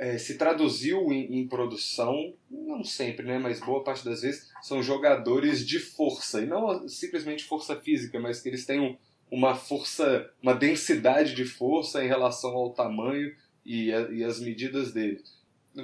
é, se traduziu em, em, produção, não sempre, né, mas boa parte das vezes, são jogadores de força, e não simplesmente força física, mas que eles um, uma força, uma densidade de força em relação ao tamanho e, a, e as medidas dele.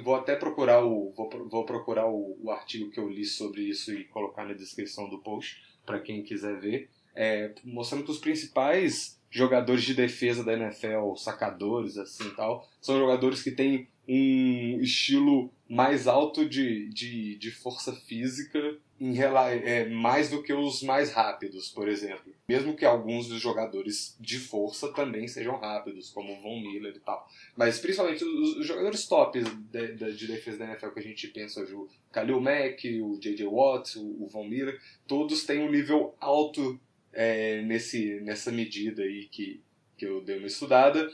Vou até procurar o vou, vou procurar o, o, artigo que eu li sobre isso e colocar na descrição do post para quem quiser ver, é, mostrando que os principais jogadores de defesa da NFL, sacadores, assim tal, são jogadores que têm um estilo mais alto de, de, de força física em, é, mais do que os mais rápidos, por exemplo. Mesmo que alguns dos jogadores de força também sejam rápidos, como o Von Miller e tal. Mas principalmente os, os jogadores top de, de, de, defesa da NFL que a gente pensa hoje, o Khalil Mack, o J.J. Watt, o, o Von Miller, todos têm um nível alto é, nesse, nessa medida aí que, que eu dei uma estudada.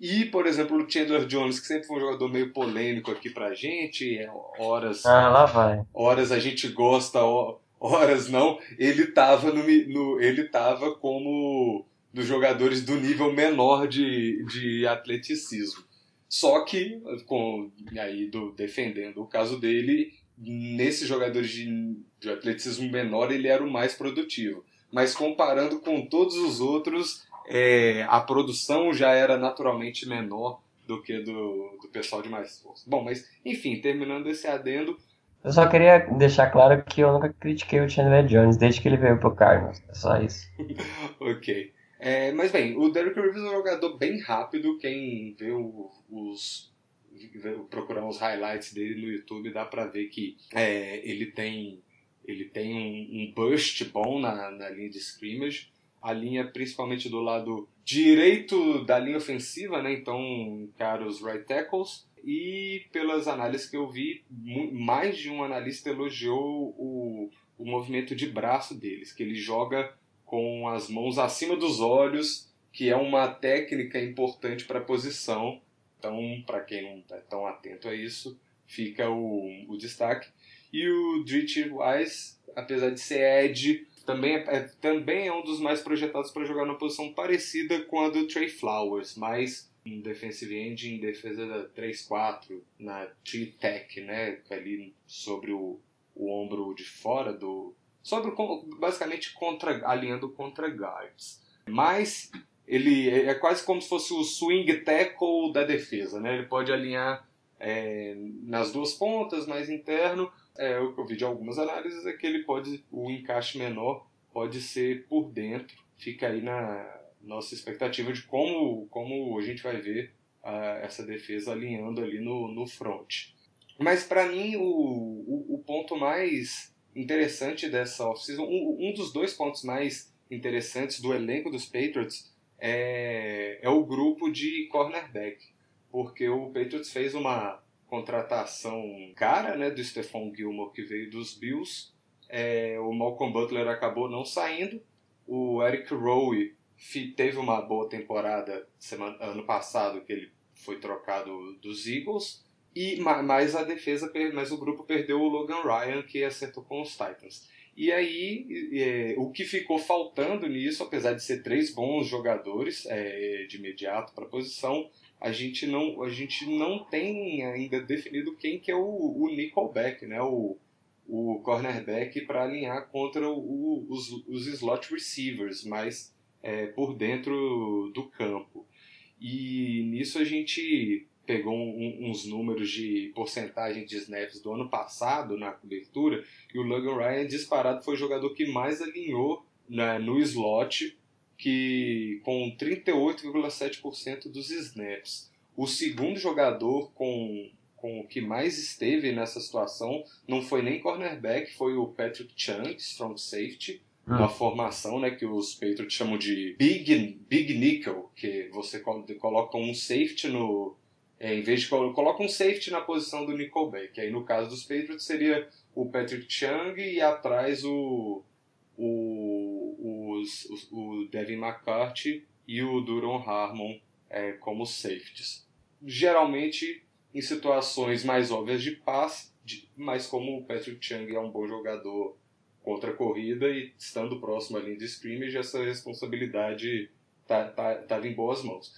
E, por exemplo, o Chandler Jones, que sempre foi um jogador meio polêmico aqui pra gente, é, horas. Ah, lá vai. Horas a gente gosta, horas não. Ele tava, no, no ele tava como dos jogadores do nível menor de, de atleticismo. Só que, com, aí do, defendendo o caso dele, nesses jogadores de, de atleticismo menor, ele era o mais produtivo. Mas comparando com todos os outros, é, a produção já era naturalmente menor do que do, do pessoal de mais força. Bom, mas enfim, terminando esse adendo. Eu só queria deixar claro que eu nunca critiquei o Chandler Jones desde que ele veio pro Cardinals. É só isso. ok. É, mas bem, o Derrick Rivers é um jogador bem rápido. Quem vê os. procurar os highlights dele no YouTube dá pra ver que é, ele tem. Ele tem um, um burst bom na, na linha de scrimmage a linha principalmente do lado direito da linha ofensiva, né? Então, caros right tackles. E pelas análises que eu vi, mais de um analista elogiou o, o movimento de braço deles, que ele joga com as mãos acima dos olhos, que é uma técnica importante para a posição. Então, para quem não está tão atento a isso, fica o, o destaque. E o Dritch Wise, apesar de ser Ed, também é, é, também é um dos mais projetados para jogar numa posição parecida com a do Trey Flowers, mas um defensive end em defesa da 3-4, na T-Tech, né, ali sobre o, o ombro de fora do... sobre basicamente contra, alinhando contra guards. Mas ele é, é quase como se fosse o swing tackle da defesa, né? Ele pode alinhar é, nas duas pontas, mais interno, é, o que eu vi de algumas análises é que ele pode, o encaixe menor pode ser por dentro. Fica aí na nossa expectativa de como, como a gente vai ver uh, essa defesa alinhando ali no, no front. Mas para mim o, o, o, ponto mais interessante dessa off-season, um, um dos dois pontos mais interessantes do elenco dos Patriots é, é o grupo de cornerback. Porque o Patriots fez uma contratação cara né, do Stephon Gilmore, que veio dos Bills. É, o Malcolm Butler acabou não saindo. O Eric Rowe teve uma boa temporada semana, ano passado, que ele foi trocado dos Eagles. E mais a defesa, mas o grupo perdeu o Logan Ryan, que acertou com os Titans. E aí, é, o que ficou faltando nisso, apesar de ser três bons jogadores é, de imediato para a posição, a gente não, a gente não tem ainda definido quem que é o, o nickelback, né? o, o cornerback para alinhar contra o, os, os slot receivers, mas é, por dentro do campo. E nisso a gente pegou um, uns números de porcentagem de snaps do ano passado na cobertura e o Logan Ryan disparado foi o jogador que mais alinhou né, no slot que com 38,7% dos snaps. O segundo jogador com, com o que mais esteve nessa situação não foi nem cornerback, foi o Patrick Chung, strong safety, hum. uma formação né, que os Patriots chamam de Big, big Nickel, que você coloca um safety no... É, em vez de coloca um safety na posição do nickelback. Aí no caso dos Patriots seria o Patrick Chung e atrás o, o, os, os, o Devin McCarthy e o Duron Harmon é, como safeties. Geralmente em situações mais óbvias de passe, mas como o Patrick Chung é um bom jogador contra a corrida e estando próximo à linha de scrimmage, essa responsabilidade estava tá, tá, em boas mãos.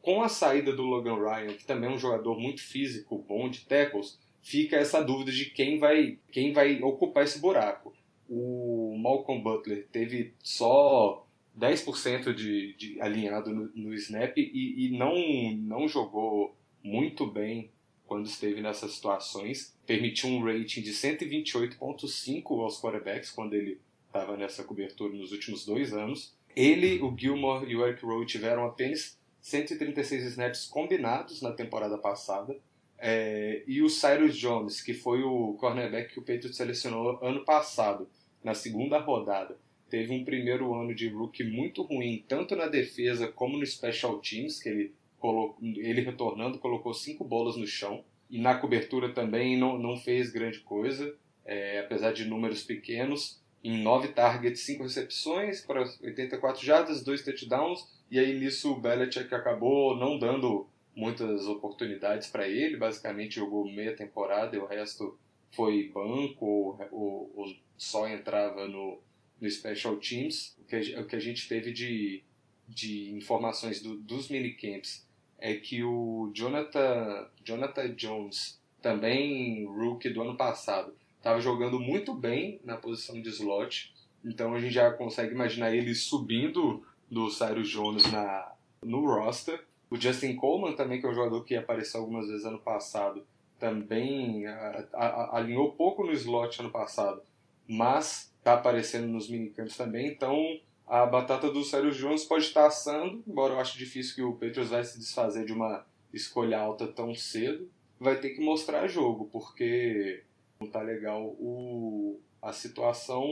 Com a saída do Logan Ryan, que também é um jogador muito físico, bom de tackles, fica essa dúvida de quem vai, quem vai ocupar esse buraco. O Malcolm Butler teve só 10% de, de alinhado no, no snap e, e, não, não jogou muito bem quando esteve nessas situações. Permitiu um rating de 128,5 aos quarterbacks quando ele estava nessa cobertura nos últimos dois anos. Ele, o Gilmore e o Eric Rowe tiveram apenas 136 snaps combinados na temporada passada. É, e o Cyrus Jones, que foi o cornerback que o Patriots selecionou ano passado, na segunda rodada, teve um primeiro ano de rookie muito ruim, tanto na defesa como no special teams, que ele, colocou, ele retornando colocou cinco bolas no chão. E na cobertura também não, não fez grande coisa, é, apesar de números pequenos. Em nove targets, cinco recepções para 84 jardas, dois touchdowns. E aí nisso o Belichick acabou não dando muitas oportunidades para ele. Basicamente jogou meia temporada e o resto foi banco ou, ou, ou só entrava no, no Special Teams. O que, o que a gente teve de, de informações do, dos minicamps é que o Jonathan, Jonathan Jones, também rookie do ano passado, estava jogando muito bem na posição de slot. Então a gente já consegue imaginar ele subindo do Cyrus Jones na, no roster. O Justin Coleman também, que é um jogador que apareceu algumas vezes ano passado, também a, a, alinhou pouco no slot ano passado, mas está aparecendo nos minicamps também. Então a batata do Sérgio Jones pode estar assando, embora eu acho difícil que o Patriots vai se desfazer de uma escolha alta tão cedo. Vai ter que mostrar jogo, porque não tá legal o, a situação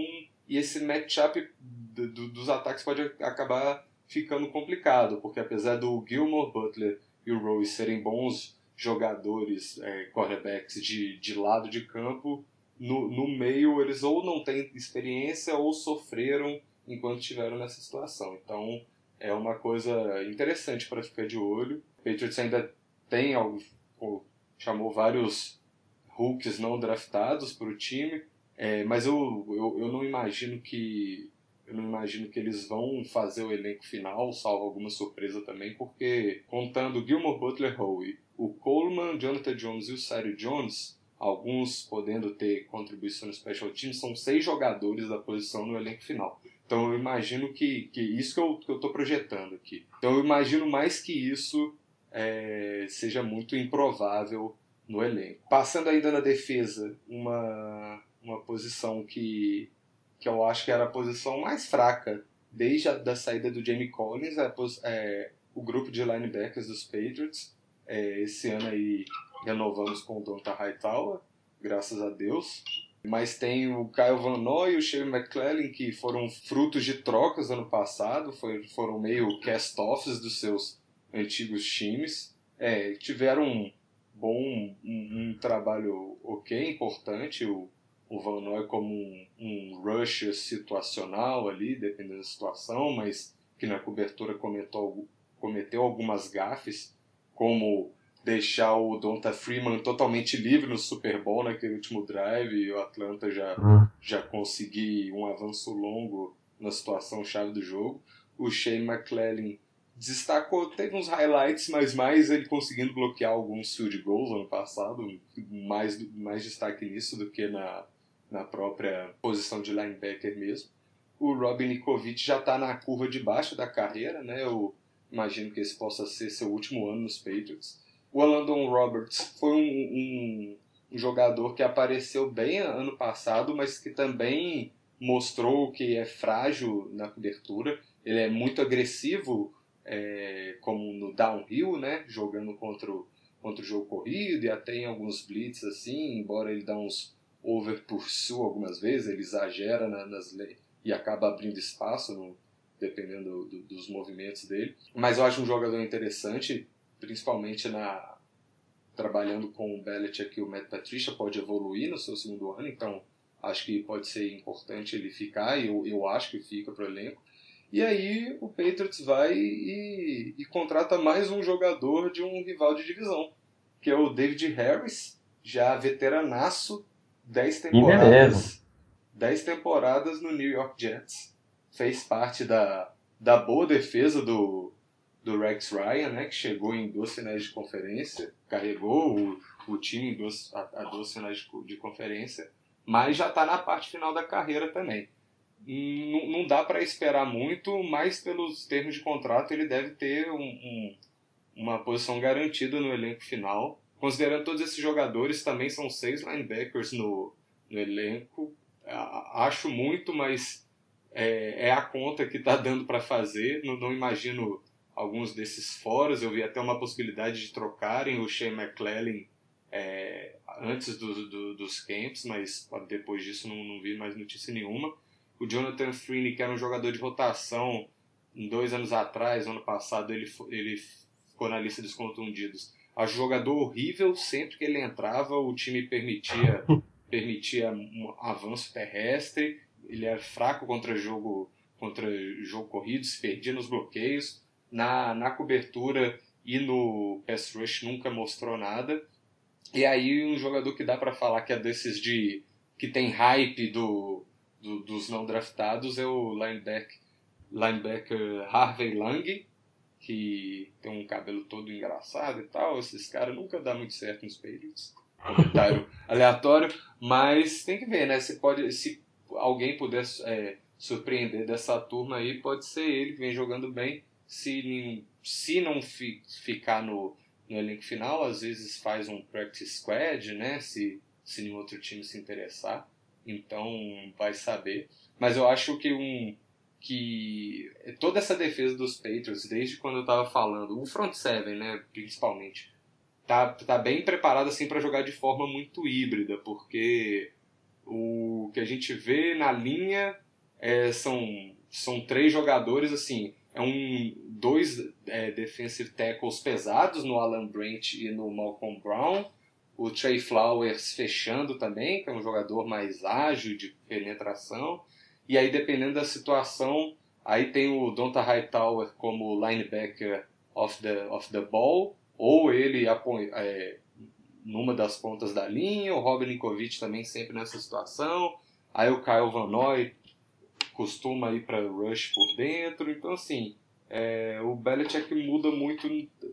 e esse matchup do, do, dos ataques pode acabar ficando complicado, porque apesar do Gilmore, Butler e o Rose serem bons jogadores, é, quarterbacks de, de lado de campo, no, no meio eles ou não têm experiência ou sofreram enquanto estiveram nessa situação. Então é uma coisa interessante para ficar de olho. O Patriots ainda tem algo, chamou vários rookies não draftados para o time, é, mas eu, eu, eu não imagino que eu não imagino que eles vão fazer o elenco final, salvo alguma surpresa também, porque contando Gilmore Butler Howe, o Coleman, Jonathan Jones e o Cyril Jones, alguns podendo ter contribuição no Special Team, são seis jogadores da posição no elenco final. Então eu imagino que, que isso que eu estou projetando aqui. Então eu imagino mais que isso é, seja muito improvável no elenco. Passando ainda na defesa, uma, uma posição que, que eu acho que era a posição mais fraca desde a da saída do Jamie Collins, é, é o grupo de linebackers dos Patriots. É, esse ano aí renovamos com o Donta Hightower, graças a Deus. Mas tem o Kyle Van Noy e o Shane McClellan, que foram frutos de trocas ano passado, foi, foram meio cast-offs dos seus antigos times. É, tiveram um bom, um, um, trabalho ok, importante. O, o Van Noy como um, um rusher situacional ali, dependendo da situação, mas que na cobertura comentou, cometeu algumas gafes, como deixar o Donta Freeman totalmente livre no Super Bowl naquele último drive e o Atlanta já, uhum. já conseguir um avanço longo na situação chave do jogo. O Shane McClellan destacou, teve uns highlights, mas mais ele conseguindo bloquear alguns field goals ano passado, mais, mais destaque nisso do que na, na própria posição de linebacker mesmo. O Robin Nikovic já está na curva de baixo da carreira, né? Eu imagino que esse possa ser seu último ano nos Patriots. O Landon Roberts foi um, um, um, jogador que apareceu bem ano passado, mas que também mostrou que é frágil na cobertura. Ele é muito agressivo, é, como no downhill, né? Jogando contra o, contra o jogo corrido e até em alguns blitz assim, embora ele dá uns over pursue algumas vezes, ele exagera na, nas e acaba abrindo espaço no, dependendo do, dos movimentos dele. Mas eu acho um jogador interessante, principalmente na trabalhando com o Belichick e o Matt Patricia, pode evoluir no seu segundo ano, então acho que pode ser importante ele ficar, e eu, eu acho que fica para o elenco. E aí o Patriots vai e, e, contrata mais um jogador de um rival de divisão, que é o David Harris, já veteranaço, 10 temporadas, 10 temporadas no New York Jets. Fez parte da, da boa defesa do, do Rex Ryan, né, que chegou em duas finais de conferência, carregou o, o time em duas, a, a duas finais de, de, conferência, mas já está na parte final da carreira também. Não, não dá para esperar muito, mas pelos termos de contrato ele deve ter um, um, uma posição garantida no elenco final. Considerando todos esses jogadores, também são seis linebackers no, no elenco. Acho muito, mas é, é a conta que está dando para fazer. Não, não, imagino alguns desses foros. Eu vi até uma possibilidade de trocarem o Shea McClellan é, antes do, do, dos camps, mas depois disso não, não vi mais notícia nenhuma. O Jonathan Freeney, que era um jogador de rotação, dois anos atrás, ano passado, ele, ele ficou na lista dos contundidos. A jogador horrível, sempre que ele entrava, o time permitia, permitia um avanço terrestre. Ele era fraco contra jogo, contra jogo corrido, se perdia nos bloqueios. Na, na cobertura e no pass rush nunca mostrou nada. E aí um jogador que dá para falar que é desses de que tem hype do, do, dos não draftados é o linebacker, linebacker Harvey Lang, que tem um cabelo todo engraçado e tal. Esses caras nunca dá muito certo nos Patriots. Comentário aleatório, mas tem que ver, né? Se, pode, se alguém puder é, surpreender dessa turma aí, pode ser ele que vem jogando bem. Se, se não fi, ficar no, no elenco final, às vezes faz um practice squad, né? Se, se nenhum outro time se interessar. Então vai saber. Mas eu acho que um que toda essa defesa dos Patriots, desde quando eu estava falando, o front seven, né, principalmente, tá, tá bem preparado assim para jogar de forma muito híbrida, porque o que a gente vê na linha é, são, são três jogadores assim, é um dois é, defensive tackles pesados no Alan Brent e no Malcolm Brown, o Trey Flowers fechando também, que é um jogador mais ágil de penetração, e aí, dependendo da situação, aí tem o Donta Hightower como linebacker of the, of the ball, ou ele é, numa das pontas da linha, o Robin Ninkovic também sempre nessa situação, aí o Kyle Van Noy costuma ir para rush por dentro, então assim, é, o Belichick muda muito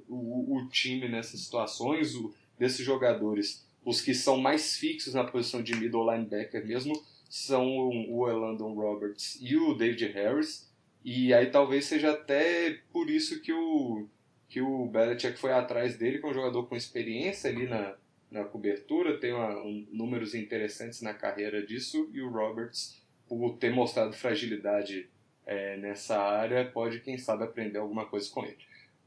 o, o time nessas situações, o, desses jogadores, os que são mais fixos na posição de middle linebacker mesmo, são o Elandon Roberts e o David Harris. E aí talvez seja até por isso que o, que o Belichick foi atrás dele, que é um jogador com experiência ali na, na cobertura, tem uma, um, números interessantes na carreira disso, e o Roberts, por ter mostrado fragilidade é, nessa área, pode, quem sabe, aprender alguma coisa com ele.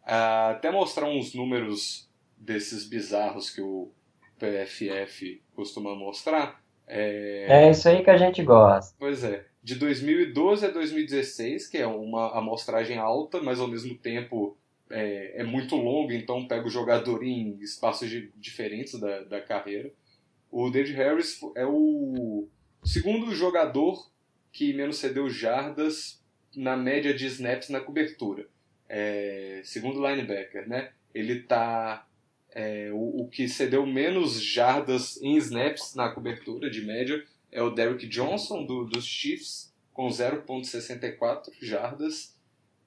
Ah, até mostrar uns números desses bizarros que o PFF costuma mostrar, é... é isso aí que a gente gosta. Pois é. De 2012 a 2016, que é uma amostragem alta, mas ao mesmo tempo é, é muito longo, então pega o jogador em espaços de, diferentes da, da carreira. O David Harris é o segundo jogador que menos cedeu jardas na média de snaps na cobertura. É, segundo linebacker, né? Ele está é, o, o, que cedeu menos jardas em snaps na cobertura de média é o Derrick Johnson do, dos Chiefs, com 0,64 jardas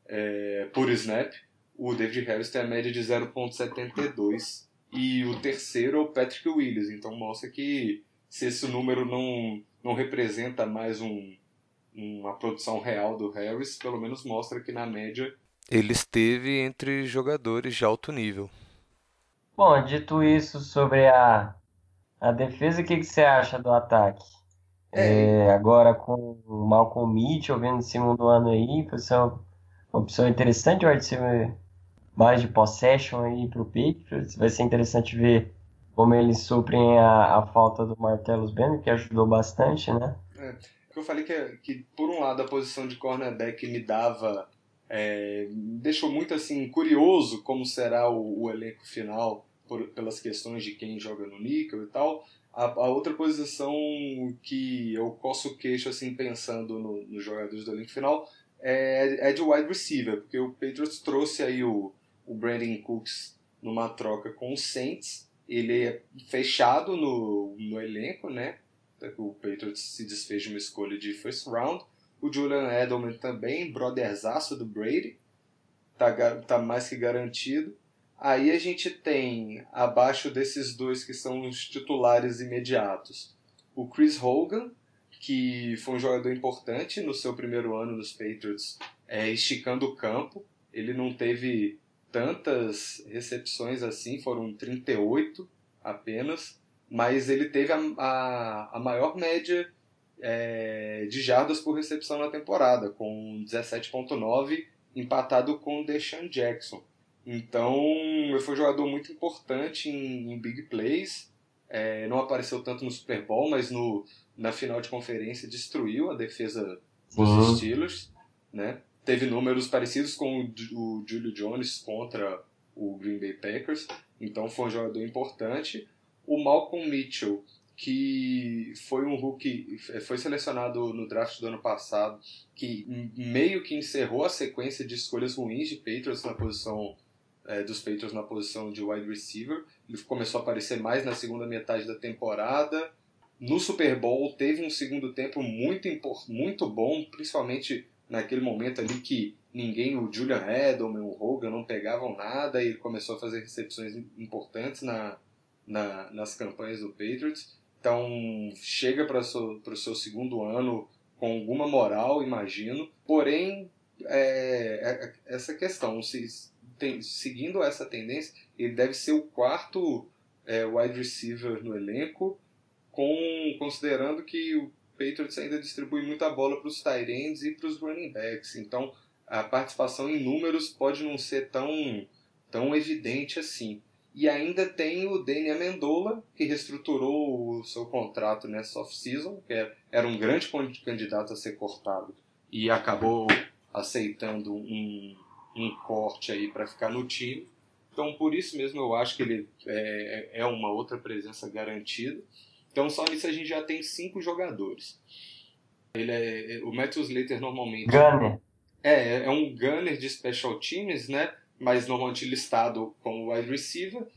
é, por snap. O David Harris tem a média de 0,72. E o terceiro é o Patrick Willis. Então mostra que se esse número não, não representa mais um, uma produção real do Harris, pelo menos mostra que na média ele esteve entre jogadores de alto nível. Bom, dito isso sobre a, a defesa, o que, que você acha do ataque? É. É, agora com o Malcolm Mitchell vindo em segundo ano aí, uma, uma opção interessante, vai ser mais de possession aí pro Patriots. Vai ser interessante ver como eles suprem a, a falta do Martellus Bennett, que ajudou bastante, né? É, eu falei que, que, por um lado, a posição de cornerback me dava... É, deixou muito assim curioso como será o, o elenco final por, pelas questões de quem joga no níquel e tal. A, a, outra posição que eu coço o queixo assim pensando nos no jogadores do elenco final é, é de wide receiver, porque o Patriots trouxe aí o, o Brandon Cooks numa troca com o Saints. Ele é fechado no, no elenco, né? O Patriots se desfez de uma escolha de first round. O Julian Edelman também, brotherzaço do Brady, tá, tá mais que garantido. Aí a gente tem, abaixo desses dois que são os titulares imediatos, o Chris Hogan, que foi um jogador importante no seu primeiro ano nos Patriots, é, esticando o campo. Ele não teve tantas recepções assim, foram 38 apenas, mas ele teve a, a, a maior média é, de jardas por recepção na temporada, com 17.9, empatado com Deshaun Jackson. Então, ele foi um jogador muito importante em, em big plays. É, não apareceu tanto no Super Bowl, mas no, na final de conferência destruiu a defesa dos uhum. Steelers. Né? Teve números parecidos com o, o Julio Jones contra o Green Bay Packers. Então, foi um jogador importante. O Malcolm Mitchell que foi um Hulk, foi selecionado no draft do ano passado, que meio que encerrou a sequência de escolhas ruins de Patriots na posição é, dos Patriots na posição de wide receiver. Ele começou a aparecer mais na segunda metade da temporada. No Super Bowl teve um segundo tempo muito muito bom, principalmente naquele momento ali que ninguém, o Julian Edelman, o Hogan não pegavam nada e ele começou a fazer recepções importantes na, na, nas campanhas do Patriots. Então, chega para o seu segundo ano com alguma moral, imagino. Porém, é, é, essa questão, se, tem, seguindo essa tendência, ele deve ser o quarto é, wide receiver no elenco, com, considerando que o Patriots ainda distribui muita bola para os tight ends e para os running backs. Então, a participação em números pode não ser tão, tão evidente assim. E ainda tem o Danny Amendola, que reestruturou o seu contrato nessa off-season, que é, era um grande candidato a ser cortado e acabou aceitando um, um corte aí para ficar no time. Então, por isso mesmo, eu acho que ele é, é uma outra presença garantida. Então, só nisso a gente já tem cinco jogadores. Ele é, o Matthew Slater normalmente. Gunner. É, é um gunner de special teams, né? Mas normalmente listado como wide receiver.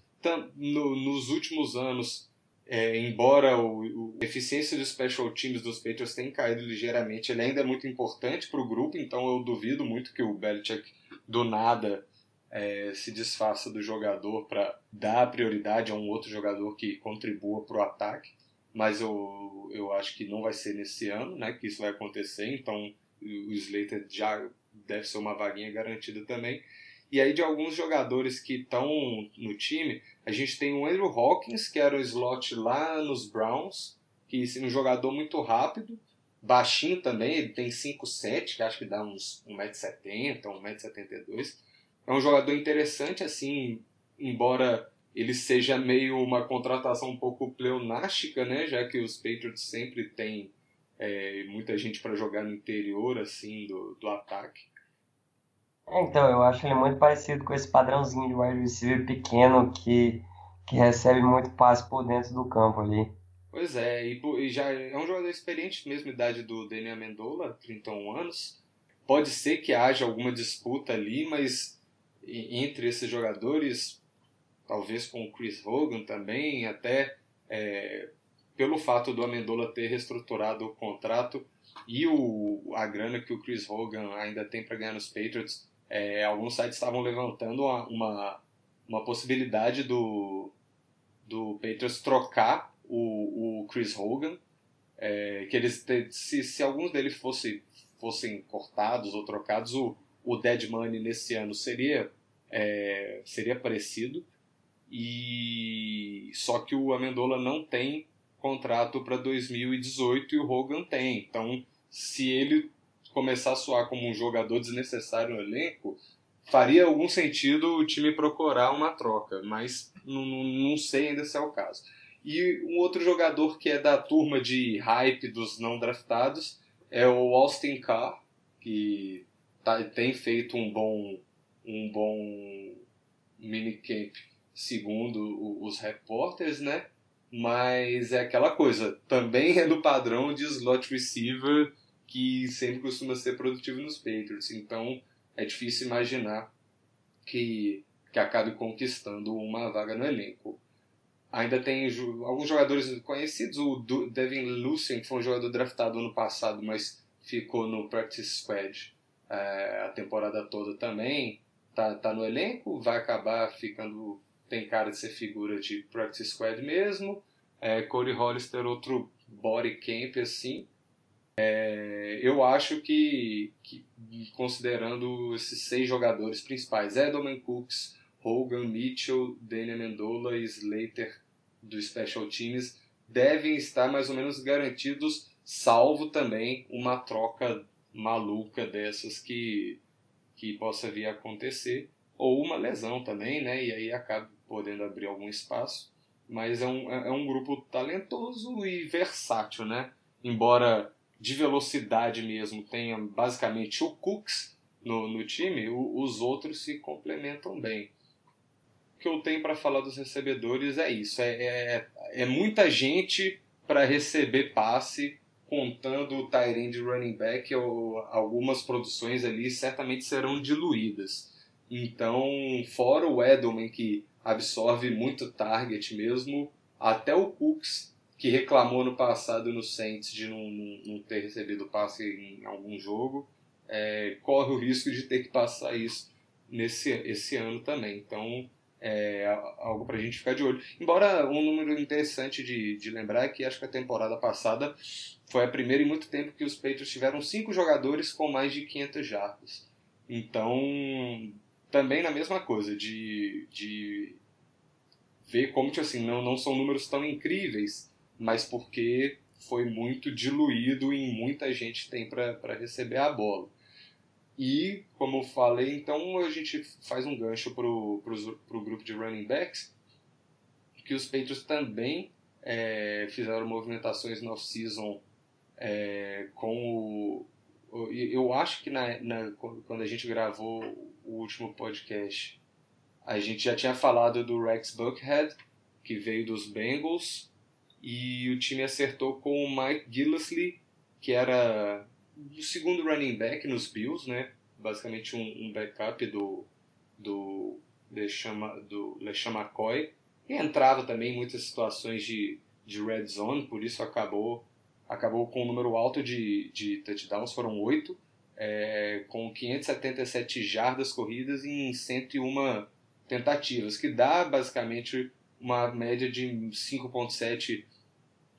No, nos últimos anos, é, embora o, o, a eficiência dos special teams dos Patriots tenha caído ligeiramente, ele ainda é muito importante para o grupo, então eu duvido muito que o Belichick do nada é, se desfaça do jogador para dar prioridade a um outro jogador que contribua para o ataque. Mas eu, eu acho que não vai ser nesse ano né, que isso vai acontecer, então o Slater já deve ser uma vaguinha garantida também. E aí de alguns jogadores que estão no time, a gente tem o Andrew Hawkins, que era o slot lá nos Browns, que é um jogador muito rápido, baixinho também, ele tem 5'7", que acho que dá uns 1,70m, 1,72m. É um jogador interessante, assim, embora ele seja meio uma contratação um pouco pleonástica, né, já que os Patriots sempre têm é, muita gente para jogar no interior, assim, do, do ataque. É, então, eu acho ele muito parecido com esse padrãozinho de wide receiver pequeno que, que recebe muito passe por dentro do campo ali. Pois é, e, já é um jogador experiente, mesma idade do Daniel Amendola, 31 anos. Pode ser que haja alguma disputa ali, mas entre esses jogadores, talvez com o Chris Hogan também, até é, pelo fato do Amendola ter reestruturado o contrato e o, a grana que o Chris Hogan ainda tem para ganhar nos Patriots, é, alguns sites estavam levantando uma, uma, uma, possibilidade do, do Patriots trocar o, o Chris Hogan, é, que eles se, se alguns deles fosse, fossem cortados ou trocados, o, o dead money nesse ano seria, é, seria parecido, e só que o Amendola não tem contrato para 2018 e o Hogan tem. Então, se ele começar a soar como um jogador desnecessário no elenco, faria algum sentido o time procurar uma troca, mas não, não sei ainda se é o caso. E um outro jogador que é da turma de hype dos não draftados é o Austin Carr, que tá, tem feito um bom, um bom minicamp segundo os repórteres, né? Mas é aquela coisa, também é do padrão de slot receiver que sempre costuma ser produtivo nos Patriots. Então é difícil imaginar que, que acabe conquistando uma vaga no elenco. Ainda tem alguns jogadores conhecidos, o Devin Lucien, que foi um jogador draftado ano passado, mas ficou no Practice Squad é, a temporada toda também. Tá, tá no elenco, vai acabar ficando. Tem cara de ser figura de Practice Squad mesmo. É, Corey Hollister, outro body camp assim. É, eu acho que, que, considerando esses seis jogadores principais, Edelman Cooks, Hogan, Mitchell, Daniel Mendola e Slater do Special Teams, devem estar mais ou menos garantidos salvo também uma troca maluca dessas que, que possa vir a acontecer, ou uma lesão também, né? E aí acaba podendo abrir algum espaço. Mas é um, é um grupo talentoso e versátil, né? Embora de velocidade mesmo tenha basicamente o Cooks no, no time, o, os outros se complementam bem. O que eu tenho para falar dos recebedores é isso: é, é, é muita gente para receber passe, contando o Tyrande running back, ou algumas produções ali certamente serão diluídas. Então, fora o Edelman, que absorve muito target mesmo, até o Cooks, que reclamou no passado no Saints de não, não, ter recebido passe em algum jogo, é, corre o risco de ter que passar isso nesse esse ano também. Então, é algo para a gente ficar de olho. Embora um número interessante de, de lembrar é que acho que a temporada passada foi a primeira em muito tempo que os Patriots tiveram cinco jogadores com mais de 500 jardas. Então, também na mesma coisa, de, de ver como, tipo assim, não, não são números tão incríveis, mas porque foi muito diluído e muita gente tem para receber a bola. E, como eu falei, então a gente faz um gancho para o grupo de running backs, que os Patriots também é, fizeram movimentações no off-season é, com o. Eu acho que na, na, quando a gente gravou o último podcast, a gente já tinha falado do Rex Buckhead, que veio dos Bengals, e o time acertou com o Mike Gillisley, que era o segundo running back nos Bills, né? Basicamente um, um backup do do LeShama, do LeShama McCoy. E entrava também em muitas situações de, de red zone, por isso acabou acabou com um número alto de, de touchdowns, foram oito, é, com 577 jardas corridas em 101 tentativas, que dá basicamente uma média de 5.7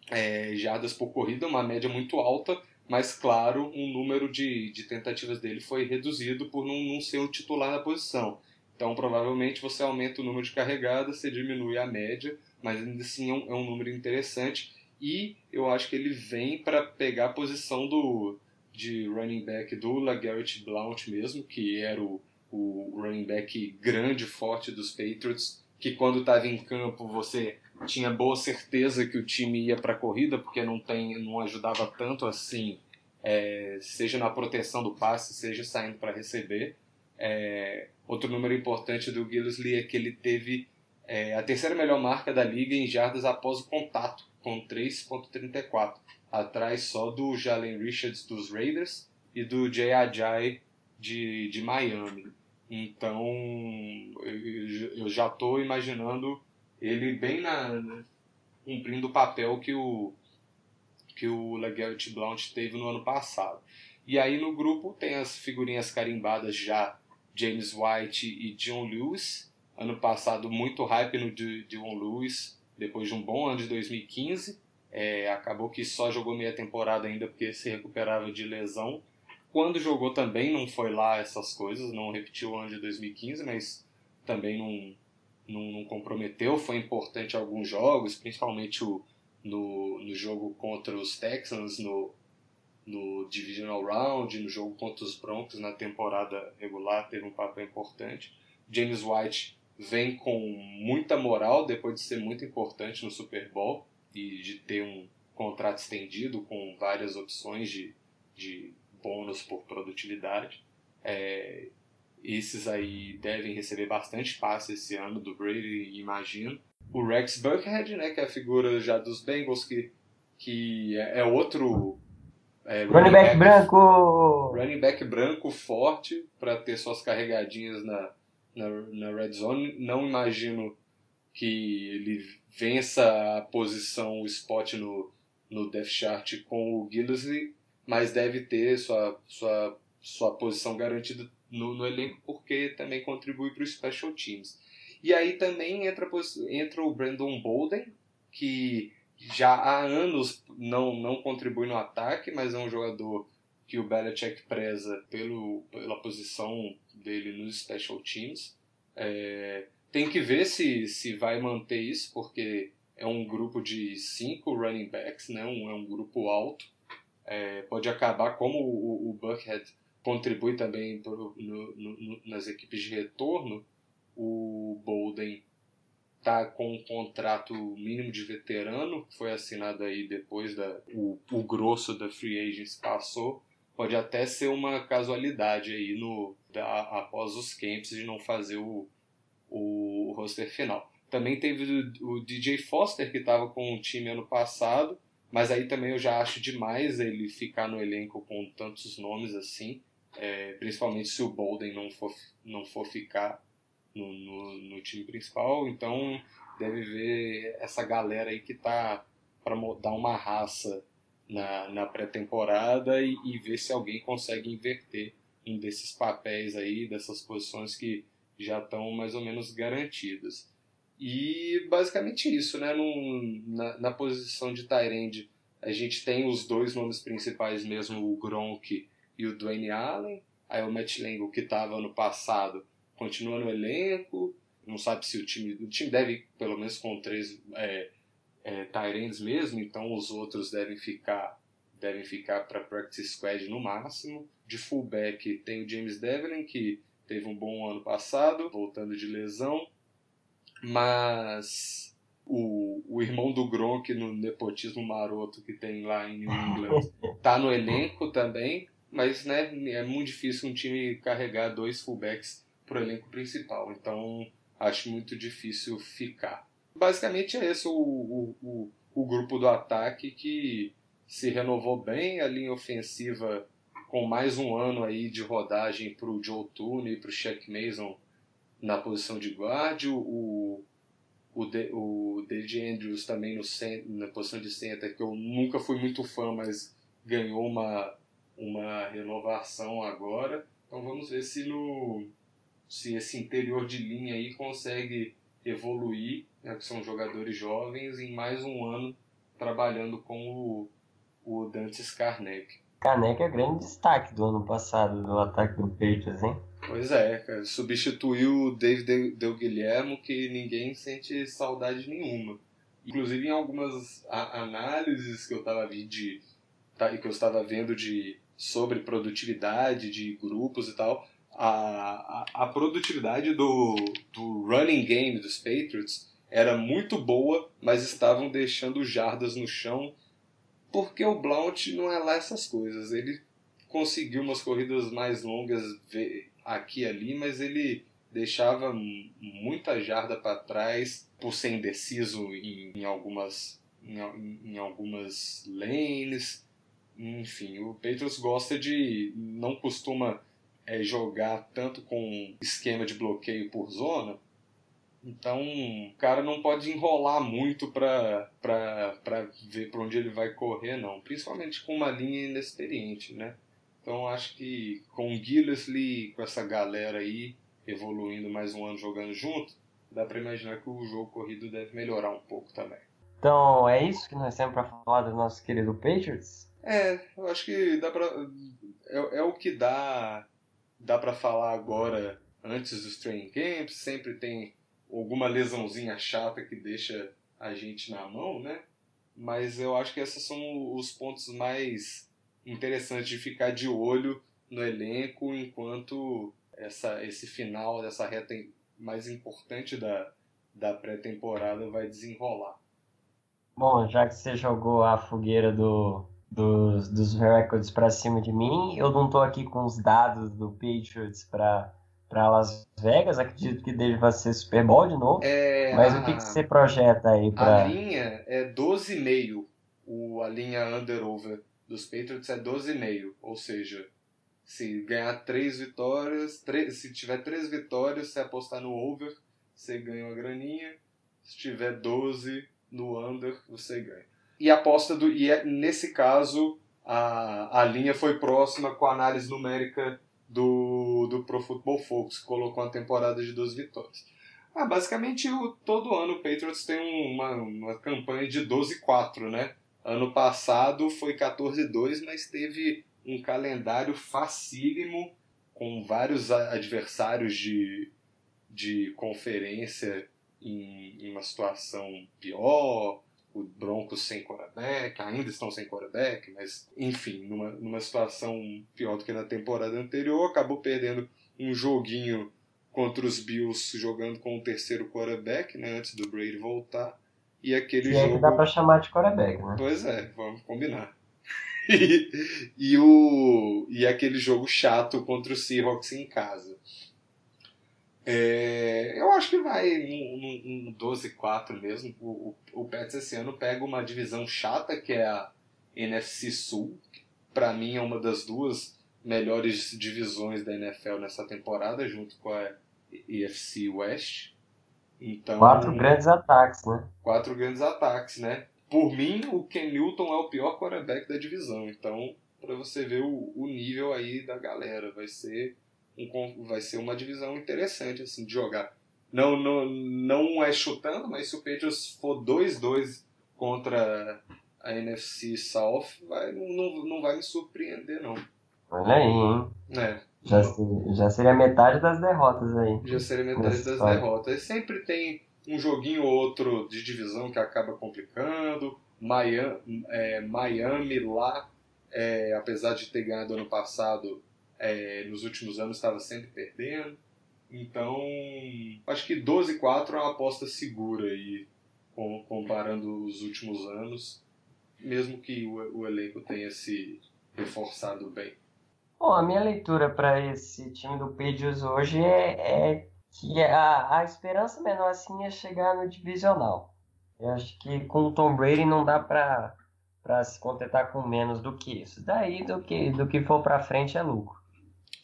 é, jardas por corrida, uma média muito alta, mas claro, um número de, de tentativas dele foi reduzido por não, não ser o titular na posição. Então, provavelmente, você aumenta o número de carregadas, você diminui a média, mas ainda assim é um, é um número interessante. E eu acho que ele vem para pegar a posição do de running back do LaGarrett Blount mesmo, que era o, o running back grande, forte dos Patriots, que quando estava em campo você tinha boa certeza que o time ia para a corrida, porque não, tem, não ajudava tanto assim, é, seja na proteção do passe, seja saindo para receber. É, outro número importante do Gillisley é que ele teve é, a terceira melhor marca da liga em jardas após o contato, com 3.34, atrás só do Jalen Richards dos Raiders e do Jay Ajay de, de Miami. Então eu já estou imaginando ele bem na, cumprindo o papel que o que o LeGarrette Blount teve no ano passado. E aí no grupo tem as figurinhas carimbadas já James White e John Lewis. Ano passado muito hype no John Lewis, depois de um bom ano de 2015. É, acabou que só jogou meia temporada ainda porque se recuperava de lesão. Quando jogou também não foi lá essas coisas, não repetiu o ano de 2015, mas também não, não, comprometeu. Foi importante alguns jogos, principalmente o, no, no jogo contra os Texans, no, no Divisional Round, no jogo contra os Broncos na temporada regular, teve um papel importante. James White vem com muita moral depois de ser muito importante no Super Bowl e de ter um contrato estendido com várias opções de, de bônus por produtividade. É, esses aí devem receber bastante passe esse ano do Brady, imagino. O Rex Buckhead, né, que é a figura já dos Bengals, que, que é, é outro é, running, back, back, branco! Running back branco forte para ter suas carregadinhas na, na, na red zone. Não imagino que ele vença a posição, o spot no, no depth chart com o Gillespie, mas deve ter sua, sua, sua posição garantida no, no elenco porque também contribui para o Special Teams. E aí também entra, entra o Brandon Bolden, que já há anos não, não contribui no ataque, mas é um jogador que o Belichick preza pelo, pela posição dele nos Special Teams. É, tem que ver se, se vai manter isso, porque é um grupo de cinco running backs, né? um, é um grupo alto é, pode acabar, como o, o Buckhead contribui também pro, no, no, nas equipes de retorno, o Bolden tá com um contrato mínimo de veterano, que foi assinado aí depois da o, o grosso da free agents passou, pode até ser uma casualidade aí no da, após os camps de não fazer o, o, o roster final. Também teve o, o DJ Foster que estava com o time ano passado, mas aí também eu já acho demais ele ficar no elenco com tantos nomes assim, é, principalmente se o Bolden não for, não for ficar no, no, no, time principal. Então deve ver essa galera aí que tá para dar uma raça na, na pré-temporada e, e, ver se alguém consegue inverter um desses papéis aí, dessas posições que já estão mais ou menos garantidas. E basicamente isso, né? Num, na, na posição de Tyrande, a gente tem os dois nomes principais mesmo, o Gronk e o Dwayne Allen. Aí o Matt Lengo, que estava no passado, continua no elenco. Não sabe se o time. O time deve, pelo menos com três é, é, mesmo, então os outros devem ficar devem ficar para practice squad no máximo. De fullback tem o James Devlin, que teve um bom ano passado, voltando de lesão. Mas o, o irmão do Gronk no nepotismo maroto que tem lá em New England tá no elenco também, mas né, é muito difícil um time carregar dois fullbacks pro elenco principal, então acho muito difícil ficar. Basicamente é esse o, o, o, o grupo do ataque que se renovou bem, a linha ofensiva com mais um ano aí de rodagem para o Joe Tooney e para o Shaq Mason na posição de guard, o, o, de, o David Andrews também no, na posição de center, que eu nunca fui muito fã, mas ganhou uma, uma renovação agora. Então vamos ver se, no, se esse interior de linha aí consegue evoluir, né, que são jogadores jovens, em mais um ano trabalhando com o, o Dante Skarnek. Skarnek é grande destaque do ano passado do ataque do Patriots, hein? Pois é, cara. Substituiu o David Del Guilhermo, que ninguém sente saudade nenhuma. Inclusive em algumas análises que eu estava de tá, que eu estava vendo de sobre produtividade de grupos e tal, a, a, a produtividade do, do running game dos Patriots era muito boa, mas estavam deixando jardas no chão, porque o Blount não é lá essas coisas. Ele conseguiu umas corridas mais longas aqui e ali, mas ele deixava muita jarda para trás por ser indeciso em, em algumas em, em, algumas lanes. Enfim, o Patriots gosta de não costuma é, jogar tanto com esquema de bloqueio por zona. Então, o cara não pode enrolar muito para ver para onde ele vai correr, não. Principalmente com uma linha inexperiente, né? Então acho que com o Gillisley, com essa galera aí, evoluindo mais um ano jogando junto, dá para imaginar que o jogo corrido deve melhorar um pouco também. Então é isso que nós temos para falar do nosso querido Patriots? É, eu acho que dá para é, é, o que dá dá para falar agora antes dos training camps, sempre tem alguma lesãozinha chata que deixa a gente na mão, né? Mas eu acho que esses são os pontos mais interessante de ficar de olho no elenco enquanto essa, esse final dessa reta mais importante da, da pré-temporada vai desenrolar. Bom, já que você jogou a fogueira do, dos, dos records para cima de mim, eu não estou aqui com os dados do Patriots para para Las Vegas, acredito que deva ser Super Bowl de novo. É, mas a, o que, que você projeta aí para. A linha é 12,5, a linha under-over dos Patriots é 12,5. Ou seja, se ganhar 3 vitórias, 3, se tiver 3 vitórias, se apostar no over, você ganha uma graninha. Se tiver 12 no under, você ganha. E a aposta do. E é, nesse caso, a, a linha foi próxima com a análise numérica do, do Pro Football Focus, que colocou uma temporada de 12 vitórias. Ah, basicamente, o, todo ano o Patriots tem uma, uma campanha de 12-4, né? Ano passado foi 14-2, mas teve um calendário facílimo com vários adversários de, de conferência em, em uma situação pior o Broncos sem quarterback, ainda estão sem quarterback, mas enfim, numa, numa situação pior do que na temporada anterior, acabou perdendo um joguinho contra os Bills jogando com o terceiro quarterback, né, antes do Brady voltar. E aquele e é jogo. dá pra chamar de quarterback, né? Pois é, vamos combinar. e, e, o, e aquele jogo chato contra o Seahawks em casa. É, eu acho que vai um, um 12-4 mesmo. O, o, o Pets esse ano pega uma divisão chata que é a NFC Sul. Para mim é uma das duas melhores divisões da NFL nessa temporada, junto com a EFC West. Então, quatro grandes ataques, né? Quatro grandes ataques, né? Por mim, o Ken Newton é o pior quarterback da divisão. Então, para você ver o, o nível aí da galera, vai ser um, vai ser uma divisão interessante assim de jogar. Não, não, não é chutando, mas se o Patriots for 2-2 contra a NFC South, vai, não, não vai me surpreender, não. Olha aí, hein? É. Já, já seria metade das derrotas aí. Já seria metade das derrotas. Sempre tem um joguinho ou outro de divisão que acaba complicando. Miami, é, Miami lá, é, apesar de ter ganhado ano passado, é, nos últimos anos estava sempre perdendo. Então, acho que 12-4 é uma aposta segura aí, comparando os últimos anos, mesmo que o, o elenco tenha se reforçado bem. Bom, a minha leitura para esse time do Patriots hoje é, é que a, a esperança menor assim é chegar no divisional. Eu acho que com o Tom Brady não dá para para se contentar com menos do que isso. Daí do que do que for para frente é lucro.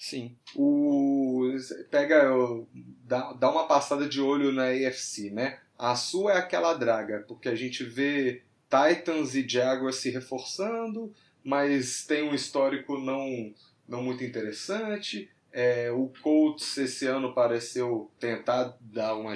Sim. O pega dá, dá uma passada de olho na AFC, né? A sua é aquela draga, porque a gente vê Titans e Jaguars se reforçando, mas tem um histórico não não muito interessante. É, o Colts esse ano pareceu tentar dar uma.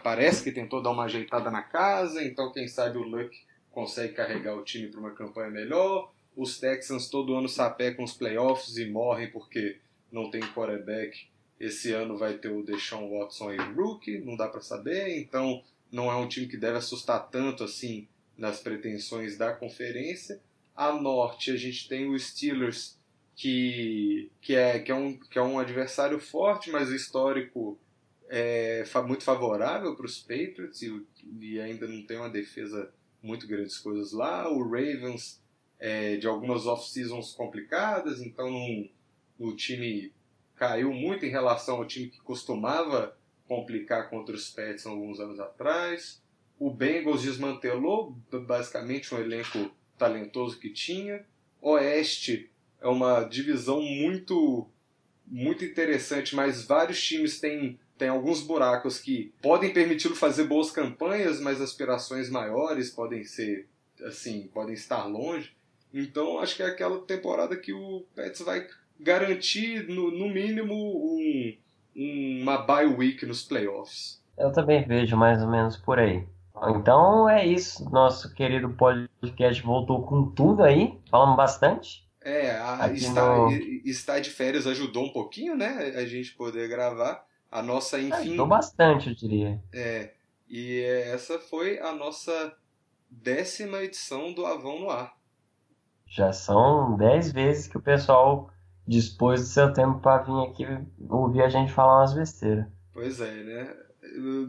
Parece que tentou dar uma ajeitada na casa, então quem sabe o Luck consegue carregar o time para uma campanha melhor. Os Texans todo ano sapecam os playoffs e morrem porque não tem quarterback. Esse ano vai ter o Deshaun Watson e Rookie, não dá para saber, então não é um time que deve assustar tanto assim nas pretensões da conferência. A norte a gente tem o Steelers que, que, é, que, é um, que é um adversário forte, mas o histórico é muito favorável para os Patriots e, e, ainda não tem uma defesa muito grandes coisas lá. O Ravens é, de algumas off-seasons complicadas, então não, o time caiu muito em relação ao time que costumava complicar contra os Pets alguns anos atrás. O Bengals desmantelou basicamente um elenco talentoso que tinha. Oeste é uma divisão muito muito interessante, mas vários times têm, têm alguns buracos que podem permiti-lo fazer boas campanhas, mas aspirações maiores podem ser assim, podem estar longe. Então acho que é aquela temporada que o Pets vai garantir no, no mínimo um, uma bye week nos playoffs. Eu também vejo mais ou menos por aí. Então é isso, nosso querido podcast voltou com tudo aí, falamos bastante. É, a, estar, no... estar de férias ajudou um pouquinho, né? A gente poder gravar. A nossa, enfim. Ajudou bastante, eu diria. É. E essa foi a nossa décima edição do Avão no Ar. Já são dez vezes que o pessoal dispôs do seu tempo para vir aqui ouvir a gente falar umas besteiras. Pois é, né?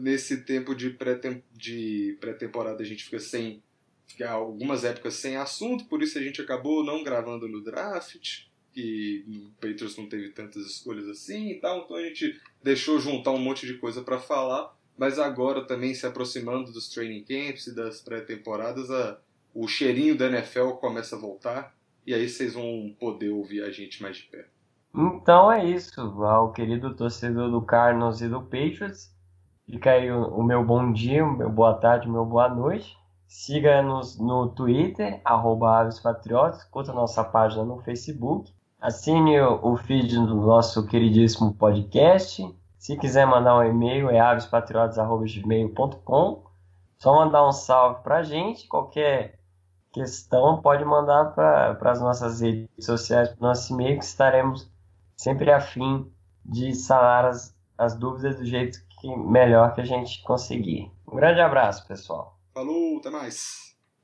Nesse tempo de pré-temporada a gente fica sem ficar algumas épocas sem assunto, por isso a gente acabou não gravando no draft, que o Patriots não teve tantas escolhas assim e tal, então a gente deixou juntar um monte de coisa para falar, mas agora também se aproximando dos training camps e das pré-temporadas, o cheirinho da NFL começa a voltar e aí vocês vão poder ouvir a gente mais de perto. Então é isso, ao querido torcedor do Cardinals e do Patriots. Fica aí o, o meu bom dia, o meu boa tarde, o meu boa noite. Siga-nos no Twitter, arroba avespatriotas, curta nossa página no Facebook. Assine o feed do nosso queridíssimo podcast. Se quiser mandar um e-mail, é avespatriotas.gmail.com. Só mandar um salve pra gente. Qualquer questão pode mandar para as nossas redes sociais, para o nosso e-mail, que estaremos sempre afim de sanar as, as dúvidas do jeito que melhor que a gente conseguir. Um grande abraço, pessoal. Falou, até mais.